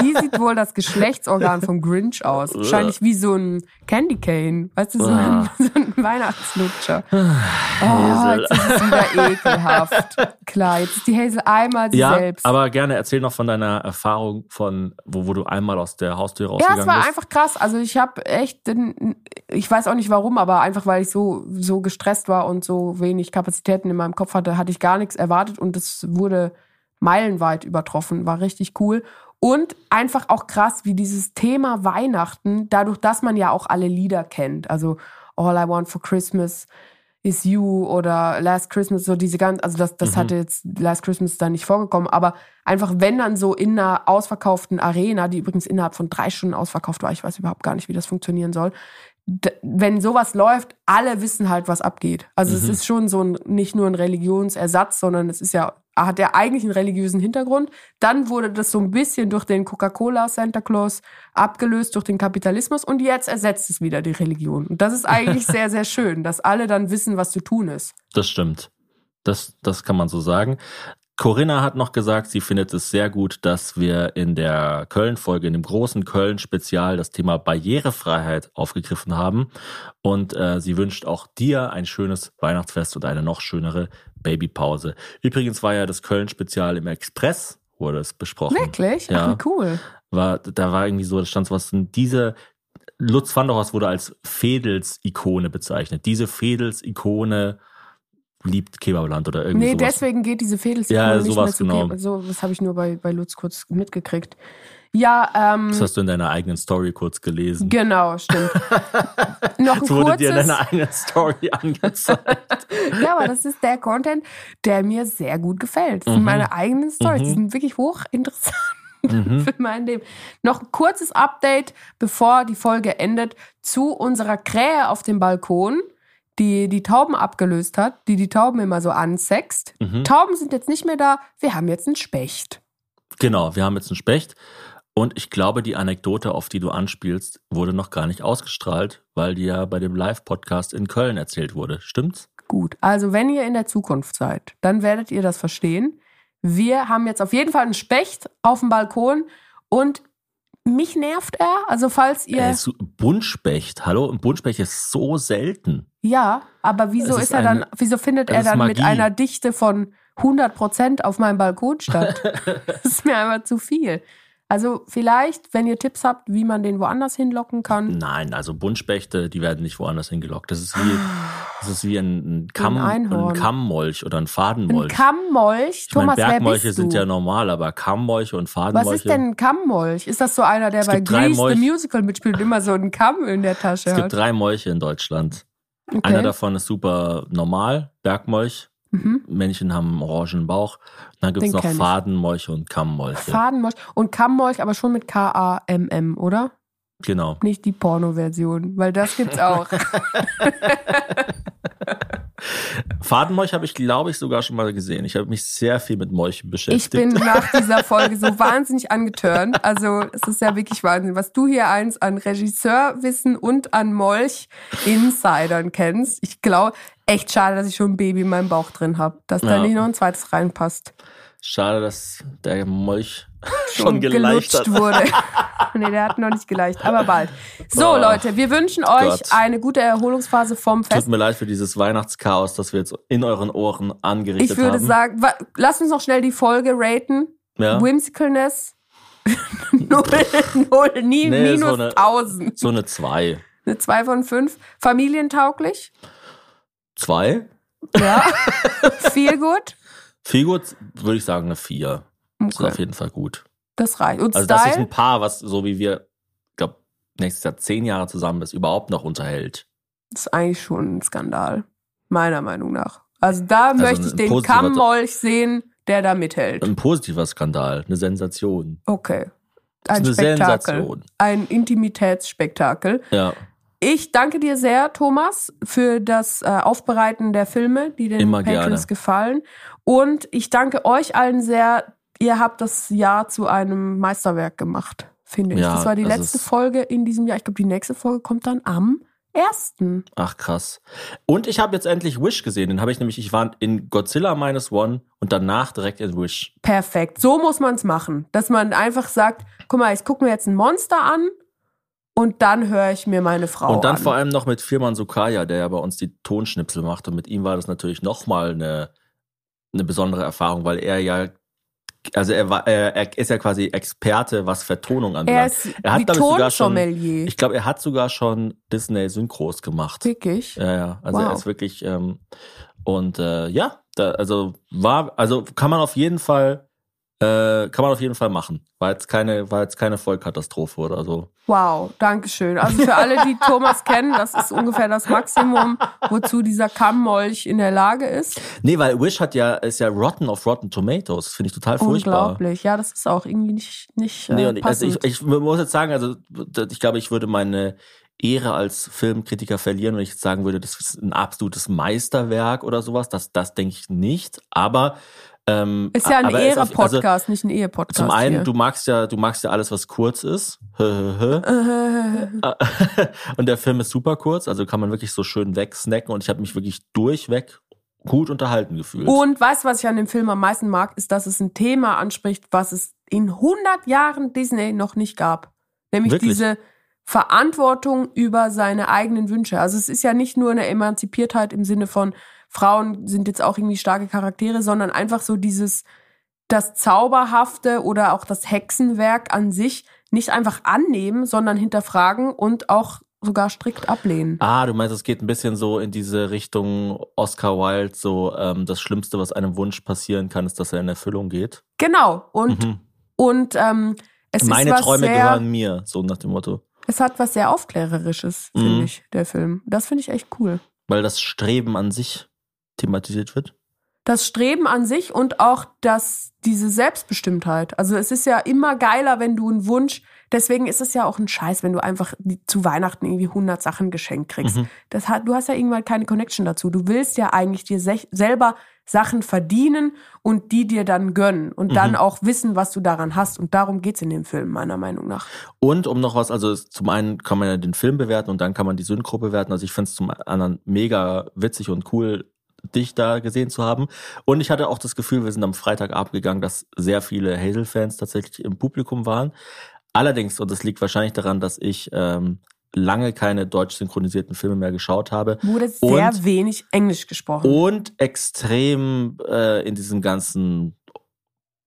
wie sieht wohl das Geschlechtsorgan vom Grinch aus? Wahrscheinlich wie so ein Candy Cane. Weißt du, so ein, so ein Weihnachtslutscher. Oh, jetzt ist es wieder ekelhaft. Klar, jetzt ist die Hazel einmal sie ja, selbst. aber gerne erzähl noch von deiner Erfahrung von, wo, wo du einmal aus der Haustür Ja, rausgegangen es war bist. einfach krass. Also ich habe echt, den- ich weiß auch nicht warum, aber einfach weil ich so so gestresst war und so wenig Kapazitäten in meinem Kopf hatte, hatte ich gar nichts erwartet und es wurde meilenweit übertroffen. War richtig cool. Und einfach auch krass, wie dieses Thema Weihnachten, dadurch, dass man ja auch alle Lieder kennt, also All I Want for Christmas is You oder Last Christmas, so diese ganz, also das, das Mhm. hatte jetzt Last Christmas da nicht vorgekommen, aber einfach wenn dann so in einer ausverkauften Arena, die übrigens innerhalb von drei Stunden ausverkauft war, ich weiß überhaupt gar nicht, wie das funktionieren soll, wenn sowas läuft, alle wissen halt, was abgeht. Also es Mhm. ist schon so ein, nicht nur ein Religionsersatz, sondern es ist ja, hat ja eigentlich einen religiösen Hintergrund. Dann wurde das so ein bisschen durch den Coca-Cola Santa Claus abgelöst, durch den Kapitalismus und jetzt ersetzt es wieder die Religion. Und das ist eigentlich sehr, sehr schön, dass alle dann wissen, was zu tun ist. Das stimmt. Das, das kann man so sagen. Corinna hat noch gesagt, sie findet es sehr gut, dass wir in der Köln-Folge, in dem großen Köln-Spezial, das Thema Barrierefreiheit aufgegriffen haben. Und äh, sie wünscht auch dir ein schönes Weihnachtsfest und eine noch schönere Babypause. Übrigens war ja das Köln-Spezial im Express, wurde es besprochen. Wirklich? Ja. Ach, cool. War, da war irgendwie so, da stand so was, diese Lutz van der Horst wurde als Fedels-Ikone bezeichnet. Diese Fedels-Ikone liebt Kebabland oder irgendwie Nee, sowas. deswegen geht diese Fädels Ja, nicht sowas mehr genau. So, das habe ich nur bei, bei Lutz kurz mitgekriegt. Ja, ähm, Das hast du in deiner eigenen Story kurz gelesen. genau, stimmt. Noch ein Das wurde dir in kurzes, deiner eigenen Story angezeigt. ja, aber das ist der Content, der mir sehr gut gefällt. Das sind Mhm. meine eigenen Stories, die Mhm. sind wirklich hochinteressant Mhm. für mein Leben. Noch ein kurzes Update, bevor die Folge endet, zu unserer Krähe auf dem Balkon, die die Tauben abgelöst hat, die die Tauben immer so ansext. Mhm. Tauben sind jetzt nicht mehr da, wir haben jetzt einen Specht. Genau, wir haben jetzt einen Specht. Und ich glaube, die Anekdote, auf die du anspielst, wurde noch gar nicht ausgestrahlt, weil die ja bei dem Live-Podcast in Köln erzählt wurde. Stimmt's? Gut, also wenn ihr in der Zukunft seid, dann werdet ihr das verstehen. Wir haben jetzt auf jeden Fall einen Specht auf dem Balkon und mich nervt er. Also falls ihr... Äh, Buntspecht, hallo? Ein Buntspecht ist so selten. ja, aber wieso Es ist, ist er dann, eine- wieso findet er dann mit Magie. einer Dichte von 100 Prozent auf meinem Balkon statt? das ist mir einfach zu viel. Also vielleicht, wenn ihr Tipps habt, wie man den woanders hinlocken kann. Nein, also Buntspechte, die werden nicht woanders hingelockt. Das ist wie, das ist wie ein, ein, Kamm, ein, Einhorn. Kammmolch oder ein Ein Fadenmolch. Kammmolch? ich Thomas, wer Bergmolche sind ja normal, aber Kammmolche und Fadenmolche. Was ist denn ein Kammmolch? Ist das so einer, der Es bei Grease the Molch- Musical mitspielt und immer so einen Kamm in der Tasche Es gibt hat? drei Molche in Deutschland. Okay. Einer davon ist super normal, Bergmolch. Mhm. Männchen haben einen orangen Bauch. Dann gibt es noch. Fadenmolche und Kammmolche. Fadenmolch und Kammmolch, aber schon mit K-A-M-M, oder? genau. Nicht die Porno-Version, weil das gibt's auch. Fadenmolch habe ich, glaube ich, sogar schon mal gesehen. Ich habe mich sehr viel mit Molchen Ich beschäftigt. bin nach dieser Folge so wahnsinnig angetörnt. Also es ist ja wirklich Wahnsinn, was du hier eins an Regisseurwissen und an Molch-Insidern kennst. Ich glaube, echt schade, dass ich schon ein Baby in meinem Bauch drin habe, dass da Ja. nicht noch ein zweites reinpasst. Schade, dass der Molch schon geleicht hat. gelutscht wurde. nee, der hat noch nicht geleicht, aber bald. So, Oh, Leute, wir wünschen euch Gott. eine gute Erholungsphase vom Tut Fest. mir leid für dieses Weihnachtschaos, das wir jetzt in euren Ohren angerichtet Ich würde haben. sagen, wa- lass uns noch schnell die Folge raten. ja? Whimsicalness. null, null, nie, Nee, minus so eine- 1000. so eine 2. Eine 2 von 5. Familientauglich. 2? Ja. Viel gut. Viel gut, würde ich sagen, eine 4. Das ist auf Okay. jeden Fall gut. Das reicht. Und Also das ist Style? ein Paar, was so wie wir, ich glaube, nächstes Jahr zehn Jahre zusammen ist, überhaupt noch unterhält. Das ist eigentlich schon ein Skandal. Meiner Meinung nach. Also da möchte ich den Kammmolch sehen, der da mithält. Ein positiver Skandal, eine Sensation. Okay. Ein eine Spektakel. Sensation. Ein Intimitätsspektakel. Ja, Ich danke dir sehr, Thomas, für das äh, Aufbereiten der Filme, die den Immer Patrons gerne. gefallen. Und ich danke euch allen sehr. Ihr habt das Jahr zu einem Meisterwerk gemacht, finde ich. Ja, das war die das letzte ist- Folge in diesem Jahr. Ich glaube, die nächste Folge kommt dann am ersten. ach krass. Und ich habe jetzt endlich Wish gesehen. Den habe ich nämlich, ich war in Godzilla Minus One und danach direkt in Wish. Perfekt. So muss man es machen. Dass man einfach sagt, guck mal, ich gucke mir jetzt ein Monster an und dann höre ich mir meine Frau und dann an. vor allem noch mit Firman Sukaya, der ja bei uns die Tonschnipsel macht. Und mit ihm war das natürlich nochmal eine, eine besondere Erfahrung, weil er ja, also er war, er, er ist ja quasi Experte, was Vertonung er anbelangt. ist Er hat, wie sogar schon-. Ich glaube, er hat sogar schon Disney-Synchros gemacht. Wirklich? Ja, ja. Also Wow. er ist wirklich ähm, und äh, ja, da, also war, also kann man auf jeden Fall, äh, kann man auf jeden Fall machen. War jetzt keine, war jetzt keine Vollkatastrophe oder so. Wow, Dankeschön. Also für alle, die Thomas kennen, das ist ungefähr das Maximum, wozu dieser Kammmolch in der Lage ist. Nee, weil Wish hat ja, ist ja Rotten of Rotten Tomatoes. Finde ich total furchtbar. Unglaublich. Ja, das ist auch irgendwie nicht, nicht äh, Nee, und ich, also passend. ich, ich muss jetzt sagen, also ich glaube, ich würde meine Ehre als Filmkritiker verlieren, wenn ich jetzt sagen würde, das ist ein absolutes Meisterwerk oder sowas. Das, das denke ich nicht. Aber ähm, ist ja ein also Ehre-Podcast, nicht ein Ehe-Podcast. Zum einen, hier. du magst ja, du magst ja alles, was kurz ist. Und der Film ist super kurz, also kann man wirklich so schön wegsnacken und ich habe mich wirklich durchweg gut unterhalten gefühlt. Und weißt du, was ich an dem Film am meisten mag, ist, dass es ein Thema anspricht, was es in 100 Jahren Disney noch nicht gab. Nämlich Wirklich? diese Verantwortung über seine eigenen Wünsche. Also es ist ja nicht nur eine Emanzipiertheit im Sinne von Frauen sind jetzt auch irgendwie starke Charaktere, sondern einfach so dieses, das Zauberhafte oder auch das Hexenwerk an sich nicht einfach annehmen, sondern hinterfragen und auch sogar strikt ablehnen. Ah, du meinst, es geht ein bisschen so in diese Richtung Oscar Wilde, so ähm, das Schlimmste, was einem Wunsch passieren kann, ist, dass er in Erfüllung geht. Genau. Und, Mhm. und ähm, es Meine ist was Träume sehr, gehören mir, so nach dem Motto. Es hat was sehr Aufklärerisches, Mhm. finde ich, der Film. Das finde ich echt cool. Weil das Streben an sich thematisiert wird. Das Streben an sich und auch das, diese Selbstbestimmtheit. Also es ist ja immer geiler, wenn du einen Wunsch, deswegen ist es ja auch ein Scheiß, wenn du einfach zu Weihnachten irgendwie 100 Sachen geschenkt kriegst. Mhm. Das hat, du hast ja irgendwann keine Connection dazu. Du willst ja eigentlich dir sech- selber Sachen verdienen und die dir dann gönnen und dann Mhm. auch wissen, was du daran hast. Und darum geht's in dem Film, meiner Meinung nach. Und um noch was, also es- zum einen kann man ja den Film bewerten und dann kann man die Synchro bewerten. Also ich finde es zum anderen mega witzig und cool, dich da gesehen zu haben. Und ich hatte auch das Gefühl, wir sind am Freitagabend gegangen, dass sehr viele Hazel-Fans tatsächlich im Publikum waren. Allerdings, und das liegt wahrscheinlich daran, dass ich ähm, lange keine deutsch synchronisierten Filme mehr geschaut habe. Wurde sehr Und- wenig Englisch gesprochen. Und extrem äh, in diesem ganzen,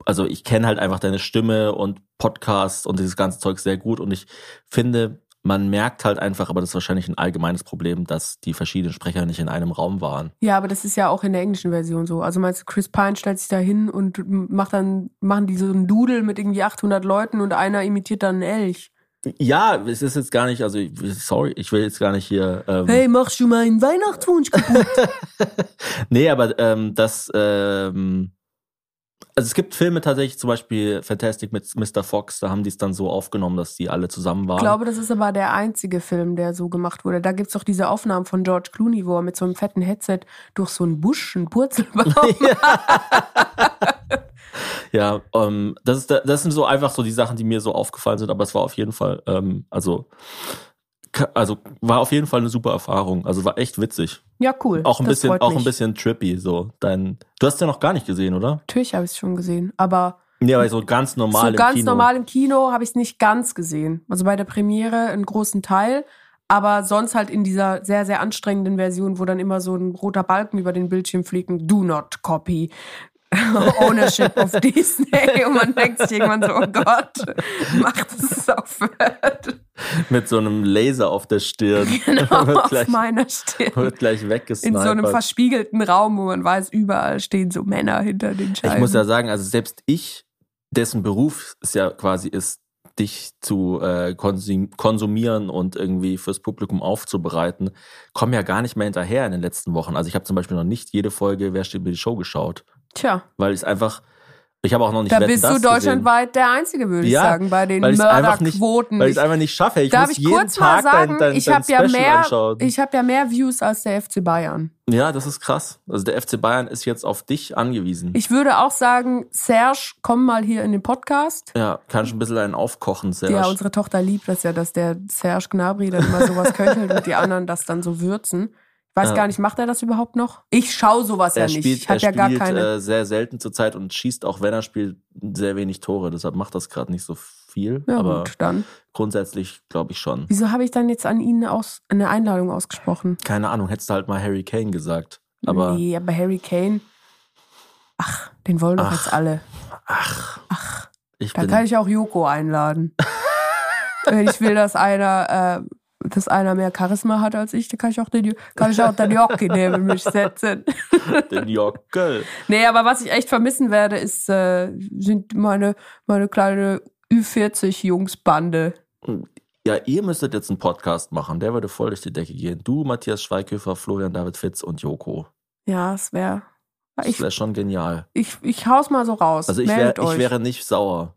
also ich kenne halt einfach deine Stimme und Podcasts und dieses ganze Zeug sehr gut und ich finde, man merkt halt einfach, aber das ist wahrscheinlich ein allgemeines Problem, dass die verschiedenen Sprecher nicht in einem Raum waren. Ja, aber das ist ja auch in der englischen Version so. Also meinst du, Chris Pine stellt sich da hin und macht dann, machen die so einen Doodle mit irgendwie 800 Leuten und einer imitiert dann einen Elch. Ja, es ist jetzt gar nicht, also sorry, ich will jetzt gar nicht hier. Ähm, Hey, machst du meinen Weihnachtswunsch kaputt? nee, aber ähm, das, ähm, also es gibt Filme tatsächlich, zum Beispiel Fantastic mit Mr. Fox, da haben die es dann so aufgenommen, dass die alle zusammen waren. Ich glaube, das ist aber der einzige Film, der so gemacht wurde. Da gibt's doch diese Aufnahmen von George Clooney, wo er mit so einem fetten Headset durch so einen Busch, einen Purzelbaum. Ja, ähm, das, ist, das sind so einfach so die Sachen, die mir so aufgefallen sind, aber es war auf jeden Fall, ähm, also, also war auf jeden Fall eine super Erfahrung. Also war echt witzig. Ja, cool. Auch ein Das bisschen, auch ein bisschen trippy. So dein, du hast ja noch gar nicht gesehen, oder? Natürlich habe ich es schon gesehen, aber Nee, aber so ganz normal so im ganz Kino. normal im Kino habe ich es nicht ganz gesehen. Also bei der Premiere einen großen Teil, aber sonst halt in dieser sehr, sehr anstrengenden Version, wo dann immer so ein roter Balken über den Bildschirm fliegt, do not copy. Ownership of Disney und man denkt sich irgendwann so, oh Gott, macht es aufhört. Mit so einem Laser auf der Stirn. Genau, wird, auf gleich, meiner Stirn. wird gleich In weggesnipert. so einem verspiegelten Raum, wo man weiß, überall stehen so Männer hinter den Scheiben. Ich muss ja sagen, also selbst ich, dessen Beruf es ja quasi ist, dich zu äh, konsum konsumieren und irgendwie fürs Publikum aufzubereiten, komme ja gar nicht mehr hinterher in den letzten Wochen. Also ich habe zum Beispiel noch nicht jede Folge Wer steht mir die Show geschaut, Tja, weil ich es einfach, ich habe auch noch nicht da Wetten, bist du das gesehen, deutschlandweit der Einzige, würde ich Ja, sagen, bei den Mörderquoten. weil ich es einfach nicht schaffe. Ich Darf muss ich jeden kurz mal Tag sagen, dein, dein, ich habe ja mehr, ich habe ja mehr Views als der FC Bayern. ja, das ist krass. Also der FC Bayern ist jetzt auf dich angewiesen. Ich würde auch sagen, Serge, komm mal hier in den Podcast. ja, kannst ein bisschen einen aufkochen, Serge. Ja, unsere Tochter liebt das ja, dass der Serge Gnabry dann immer sowas köchelt und die anderen das dann so würzen. Ich weiß Ja. gar nicht, macht er das überhaupt noch? Ich schaue sowas ja er nicht. spielt, ich habe er ja gar spielt keine. äh, sehr selten zurzeit und schießt auch, wenn er spielt, sehr wenig Tore. Deshalb macht das gerade nicht so viel. ja, aber gut, dann. grundsätzlich glaube ich schon. Wieso habe ich dann jetzt an ihn aus, eine Einladung ausgesprochen? Keine Ahnung, hättest du halt mal Harry Kane gesagt. Aber nee, aber Harry Kane, ach, den wollen doch Ach. jetzt alle. ach, Ach, ich da kann ich auch Joko einladen. Ich will, dass einer, äh, dass einer mehr Charisma hat als ich, dann kann ich auch den, kann ich auch den Jockey neben mich setzen. den Jockel. Nee, aber was ich echt vermissen werde, ist, äh, sind meine, meine kleine Ü40-Jungsbande. Ja, ihr müsstet jetzt einen Podcast machen. Der würde voll durch die Decke gehen. Du, Matthias Schweighöfer, Florian David Fitz und Joko. Ja, es wäre. Das wäre schon genial. ich, ich hau's mal so raus. Also ich, wär, ich wäre nicht sauer.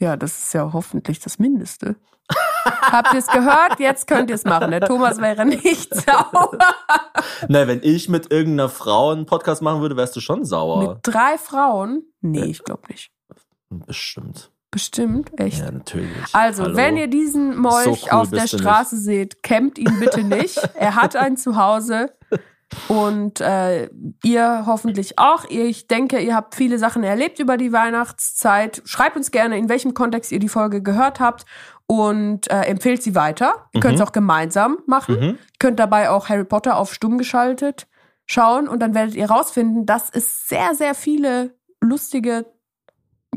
Ja, das ist ja hoffentlich das Mindeste. Habt ihr es gehört? Jetzt könnt ihr es machen. Der Thomas wäre nicht sauer. Na, wenn ich mit irgendeiner Frau einen Podcast machen würde, wärst du schon sauer. Mit drei Frauen? Nee, ich glaube nicht. Bestimmt. Bestimmt, echt. Ja, natürlich. Also, Hallo. wenn ihr diesen Molch So cool auf der Straße seht, kämmt ihn bitte nicht. er hat ein Zuhause. Und äh, ihr hoffentlich auch. Ich denke, ihr habt viele Sachen erlebt über die Weihnachtszeit. Schreibt uns gerne, in welchem Kontext ihr die Folge gehört habt und äh, empfehlt sie weiter. Ihr könnt es auch gemeinsam machen. Mhm. Ihr könnt dabei auch Harry Potter auf stumm geschaltet schauen und dann werdet ihr rausfinden, dass es sehr, sehr viele lustige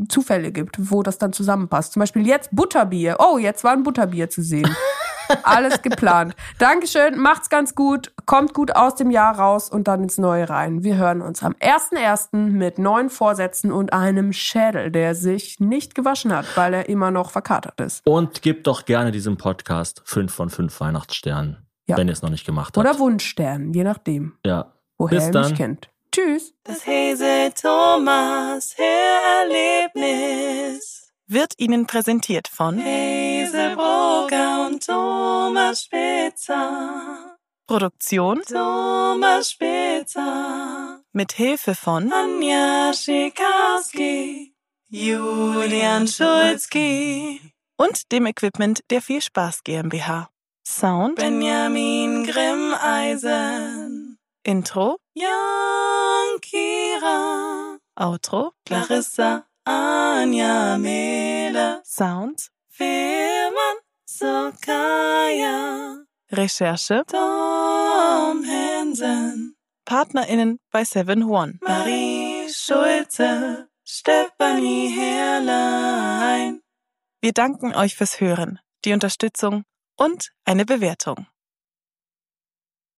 Zufälle gibt, wo das dann zusammenpasst. Zum Beispiel jetzt Butterbier. Oh, jetzt war ein Butterbier zu sehen. Alles geplant. Dankeschön, macht's ganz gut, kommt gut aus dem Jahr raus und dann ins Neue rein. Wir hören uns am 1.1. mit neuen Vorsätzen und einem Schädel, der sich nicht gewaschen hat, weil er immer noch verkatert ist. Und gebt doch gerne diesem Podcast 5 von 5 Weihnachtssternen, Ja. wenn ihr es noch nicht gemacht habt. Oder Wunschstern, je nachdem, ja. woher Bis er dann. mich kennt. Tschüss. Das Hese Thomas Hörerlebnis wird Ihnen präsentiert von Hazelbrugger und Thomas Spitzer. Produktion Thomas Spitzer. Mit Hilfe von Anja Schikarski, Julian Schulzki und dem Equipment der Viel Spaß GmbH. Sound Benjamin Grimmeisen. Intro Jan Kira. Outro Clarissa Anja Mele. Sound Firman Sokaya. Recherche Tom Hansen. PartnerInnen bei Seven One. Marie Schulze. Stefanie Herrlein. Wir danken euch fürs Hören, die Unterstützung und eine Bewertung.